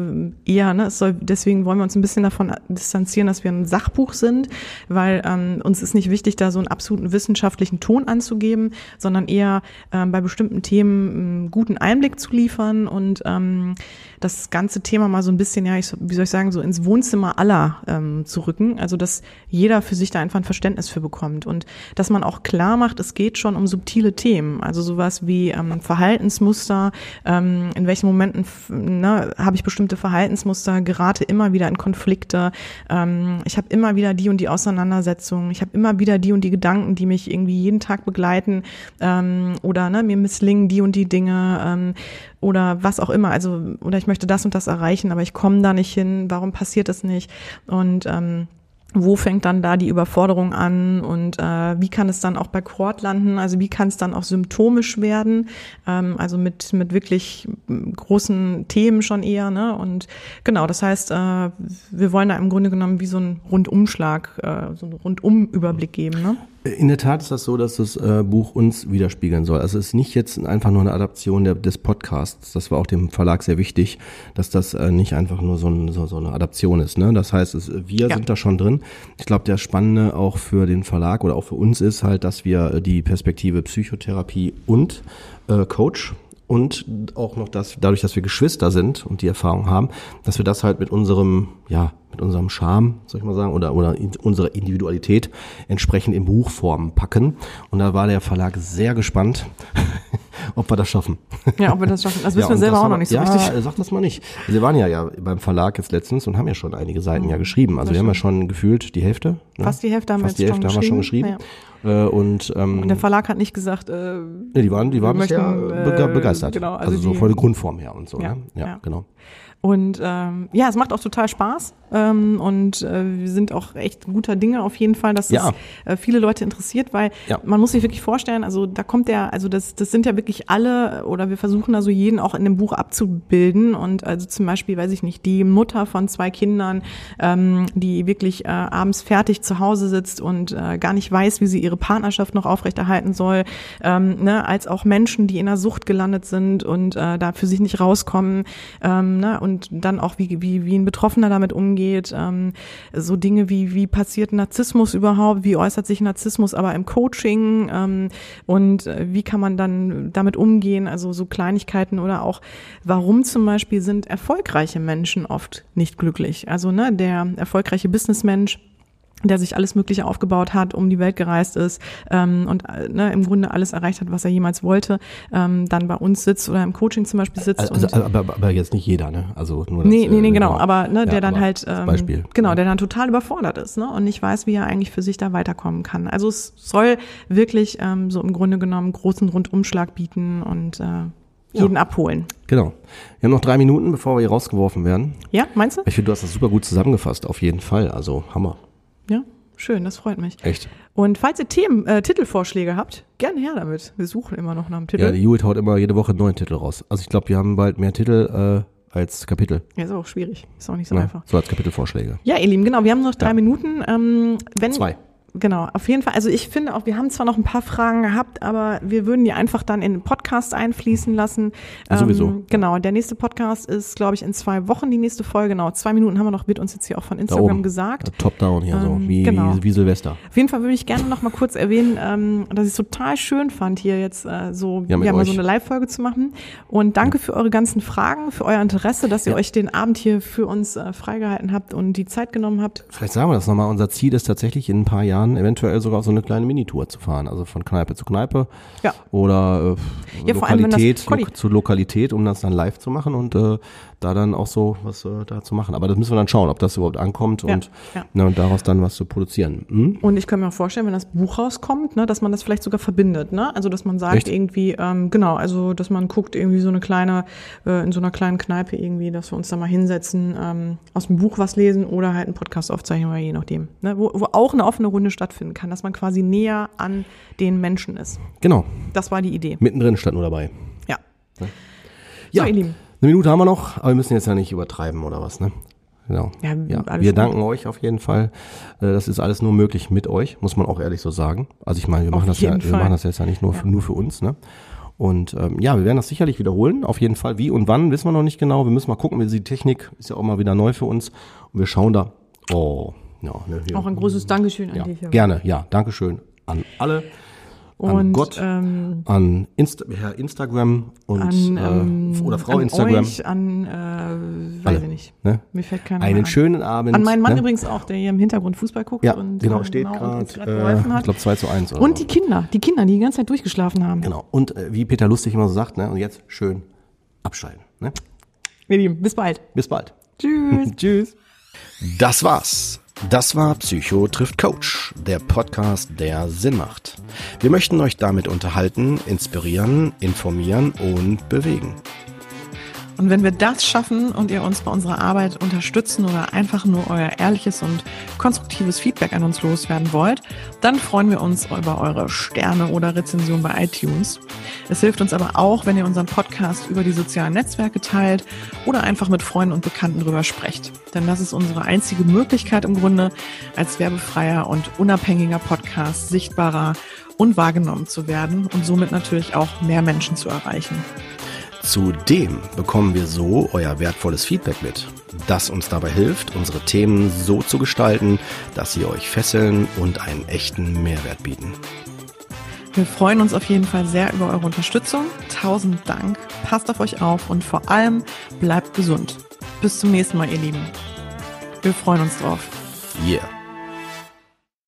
S1: eher, ne, es soll, deswegen wollen wir uns ein bisschen davon distanzieren, dass wir ein Sachbuch sind, weil ähm, uns ist nicht wichtig, da so einen absoluten wissenschaftlichen Ton anzugeben, sondern eher ähm, bei bestimmten Themen einen guten Einblick zu liefern und ähm, das ganze Thema mal so ein bisschen, ja, ich, wie soll ich sagen, so ins Wohnzimmer aller ähm, zu rücken. Also Also dass jeder für sich da einfach ein Verständnis für bekommt und dass man auch klar macht, es geht schon um subtile Themen, also sowas wie ähm, Verhaltensmuster, ähm, in welchen Momenten ne, habe ich bestimmte Verhaltensmuster, gerate immer wieder in Konflikte, ähm, ich habe immer wieder die und die Auseinandersetzungen, ich habe immer wieder die und die Gedanken, die mich irgendwie jeden Tag begleiten ähm, oder ne, mir misslingen die und die Dinge ähm, oder was auch immer. Also oder ich möchte das und das erreichen, aber ich komme da nicht hin. Warum passiert das nicht? Und ähm, wo fängt dann da die Überforderung an und äh, wie kann es dann auch bei Quad landen? Also wie kann es dann auch symptomisch werden? Ähm, also mit mit wirklich großen Themen schon eher. Ne? Und genau, das heißt, äh, wir wollen da im Grunde genommen wie so einen Rundumschlag, äh, so einen Rundumüberblick geben. Ne?
S2: In der Tat ist das so, dass das äh, Buch uns widerspiegeln soll. Also es ist nicht jetzt einfach nur eine Adaption der, des Podcasts. Das war auch dem Verlag sehr wichtig, dass das äh, nicht einfach nur so, ein, so, so eine Adaption ist. Ne? Das heißt, es, wir ja. sind da schon drin. Ich glaube, der Spannende auch für den Verlag oder auch für uns ist halt, dass wir die Perspektive Psychotherapie und äh, Coach und auch noch das, dadurch, dass wir Geschwister sind und die Erfahrung haben, dass wir das halt mit unserem, ja, mit unserem Charme, soll ich mal sagen, oder, oder in, unserer Individualität entsprechend in Buchform packen. Und da war der Verlag sehr gespannt, ob wir das schaffen.
S1: Ja, ob wir das schaffen. Das wissen ja, wir selber auch noch nicht so
S2: ja,
S1: richtig.
S2: Ja, sag das mal nicht. Sie waren ja, ja beim Verlag jetzt letztens und haben ja schon einige Seiten mhm. ja geschrieben. Also das wir haben ja schon gefühlt die Hälfte.
S1: Ne? Fast die Hälfte haben
S2: Fast
S1: wir
S2: jetzt die Hälfte
S1: schon
S2: haben
S1: geschrieben.
S2: wir schon geschrieben. Ja. Äh, und, ähm,
S1: und der Verlag hat nicht gesagt, äh,
S2: nee, die waren, die waren
S1: möchten, äh,
S2: begeistert.
S1: Genau,
S2: also, also so von der Grundform her und so.
S1: Ja,
S2: ne? ja. genau.
S1: Und ähm, ja, es macht auch total Spaß ähm, und äh, wir sind auch echt guter Dinge auf jeden Fall, dass
S2: Ja.
S1: das äh, viele Leute interessiert, weil
S2: Ja.
S1: man muss sich wirklich vorstellen, also da kommt der, also das, das sind ja wirklich alle oder wir versuchen also jeden auch in dem Buch abzubilden und also zum Beispiel, weiß ich nicht, die Mutter von zwei Kindern, ähm, die wirklich äh, abends fertig zu Hause sitzt und äh, gar nicht weiß, wie sie ihre Partnerschaft noch aufrechterhalten soll, ähm, ne, als auch Menschen, die in der Sucht gelandet sind und äh, da für sich nicht rauskommen, ähm, ne, und dann auch wie, wie, wie ein Betroffener damit umgeht, ähm, so Dinge wie, wie passiert Narzissmus überhaupt, wie äußert sich Narzissmus aber im Coaching ähm, und äh, wie kann man dann damit umgehen, also so Kleinigkeiten oder auch, warum zum Beispiel sind erfolgreiche Menschen oft nicht glücklich. Also ne, der erfolgreiche Businessmensch, der sich alles Mögliche aufgebaut hat, um die Welt gereist ist ähm, und äh, ne, im Grunde alles erreicht hat, was er jemals wollte, ähm, dann bei uns sitzt oder im Coaching zum Beispiel sitzt.
S2: Also,
S1: und,
S2: aber, aber, jetzt nicht jeder, ne? Also nur das,
S1: nee, nee, nee,
S2: äh,
S1: genau, aber ne, der
S2: Ja,
S1: dann
S2: aber
S1: halt ähm,
S2: Beispiel.
S1: genau, der dann total überfordert ist, ne, und nicht weiß, wie er eigentlich für sich da weiterkommen kann. Also es soll wirklich ähm, so im Grunde genommen großen Rundumschlag bieten und äh, jeden abholen.
S2: Genau. Wir haben noch drei Minuten, bevor wir hier rausgeworfen werden.
S1: Ja, meinst du?
S2: Ich finde, du hast das super gut zusammengefasst, auf jeden Fall. Also Hammer.
S1: Ja, schön, das freut mich.
S2: Echt.
S1: Und falls ihr Themen, äh, Titelvorschläge habt, gerne her damit. Wir suchen immer noch nach einem Titel.
S2: Ja, die Judith haut immer jede Woche einen neuen Titel raus. Also ich glaube, wir haben bald mehr Titel äh, als Kapitel.
S1: Ja, ist auch schwierig. Ist auch nicht so
S2: Ne?
S1: einfach.
S2: So als Kapitelvorschläge.
S1: Ja, ihr Lieben, genau, wir haben noch drei
S2: Ja.
S1: Minuten. Ähm, wenn,
S2: Zwei.
S1: Genau, auf jeden Fall. Also ich finde auch, wir haben zwar noch ein paar Fragen gehabt, aber wir würden die einfach dann in den Podcast einfließen lassen.
S2: Ja, sowieso.
S1: Genau, der nächste Podcast ist, glaube ich, in zwei Wochen die nächste Folge. Genau, zwei Minuten haben wir noch, wird uns jetzt hier auch von Instagram gesagt.
S2: Top down hier so,
S1: Ähm,
S2: wie,
S1: genau.
S2: wie, wie Silvester.
S1: Auf jeden Fall würde ich gerne noch mal kurz erwähnen, ähm, dass ich es total schön fand, hier jetzt äh, so
S2: Ja,
S1: ja, mal so eine Live-Folge zu machen. Und danke für eure ganzen Fragen, für euer Interesse, dass ihr
S2: Ja.
S1: euch den Abend hier für uns äh, freigehalten habt und die Zeit genommen habt.
S2: Vielleicht sagen wir das nochmal. Unser Ziel ist tatsächlich in ein paar Jahren eventuell sogar so eine kleine Minitour zu fahren. Also von Kneipe zu Kneipe
S1: Ja.
S2: oder äh,
S1: Ja, vor allem,
S2: Lokalität zu Lokalität, um das dann live zu machen und äh, da dann auch so was äh, da zu machen. Aber das müssen wir dann schauen, ob das überhaupt ankommt
S1: Ja,
S2: und,
S1: ja.
S2: Ne, und daraus dann was zu produzieren. Hm?
S1: Und ich kann mir auch vorstellen, wenn das Buch rauskommt, ne, dass man das vielleicht sogar verbindet, ne? Also dass man sagt
S2: Echt?
S1: irgendwie, ähm, genau, also dass man guckt irgendwie so eine kleine, äh, in so einer kleinen Kneipe irgendwie, dass wir uns da mal hinsetzen, ähm, aus dem Buch was lesen oder halt einen Podcast aufzeichnen oder je nachdem. Ne? Wo, wo auch eine offene Runde stattfinden kann, dass man quasi näher an den Menschen ist.
S2: Genau.
S1: Das war die Idee.
S2: Mittendrin stand nur dabei.
S1: Ja.
S2: Ja,
S1: So, ihr Lieben.
S2: Eine Minute haben wir noch, aber wir müssen jetzt ja nicht übertreiben oder was, ne? Genau.
S1: Ja, alles
S2: wir
S1: gut.
S2: danken euch auf jeden Fall. Äh, Das ist alles nur möglich mit euch, muss man auch ehrlich so sagen. Also ich meine, wir
S1: Auf
S2: machen das ja, wir machen das jetzt ja nicht nur für, nur für uns, ne? Und ähm, ja, wir werden das sicherlich wiederholen. Auf jeden Fall. Wie und wann wissen wir noch nicht genau. Wir müssen mal gucken, wie die Technik ist ja auch mal wieder neu für uns. Und wir schauen da. Oh, ja, ne.
S1: Auch ein großes Dankeschön an
S2: ja,
S1: dich.
S2: gerne. Ja, Dankeschön an alle.
S1: Und,
S2: an Gott,
S1: ähm,
S2: an Insta Herr Instagram und
S1: an, ähm,
S2: äh, oder Frau
S1: an
S2: Instagram.
S1: Euch, an, äh, weiß ich nicht.
S2: Ne?
S1: Mir fällt keiner
S2: Einen schönen Abend.
S1: An meinen Mann
S2: ne?
S1: übrigens auch, der hier im Hintergrund Fußball guckt.
S2: Ja,
S1: und,
S2: genau,
S1: äh,
S2: steht
S1: und
S2: gerade,
S1: uns grad
S2: äh,
S1: geholfen
S2: ich
S1: hat.
S2: glaube 2 zu 1 oder
S1: Und
S2: so.
S1: die Kinder, die Kinder, die die ganze Zeit durchgeschlafen haben.
S2: Genau. Und äh, wie Peter Lustig immer so sagt, ne? Und jetzt schön abschalten. Ne?
S1: Ihr Lieben, bis bald.
S2: Bis bald.
S1: Tschüss.
S2: Tschüss. Das war's. Das war Psycho trifft Coach, der Podcast, der Sinn macht. Wir möchten euch damit unterhalten, inspirieren, informieren und bewegen.
S1: Und wenn wir das schaffen und ihr uns bei unserer Arbeit unterstützen oder einfach nur euer ehrliches und konstruktives Feedback an uns loswerden wollt, dann freuen wir uns über eure Sterne oder Rezension bei iTunes. Es hilft uns aber auch, wenn ihr unseren Podcast über die sozialen Netzwerke teilt oder einfach mit Freunden und Bekannten drüber sprecht. Denn das ist unsere einzige Möglichkeit im Grunde, als werbefreier und unabhängiger Podcast sichtbarer und wahrgenommen zu werden und somit natürlich auch mehr Menschen zu erreichen.
S2: Zudem bekommen wir so euer wertvolles Feedback mit, das uns dabei hilft, unsere Themen so zu gestalten, dass sie euch fesseln und einen echten Mehrwert bieten.
S1: Wir freuen uns auf jeden Fall sehr über eure Unterstützung. Tausend Dank. Passt auf euch auf und vor allem bleibt gesund. Bis zum nächsten Mal, ihr Lieben. Wir freuen uns drauf.
S2: Yeah.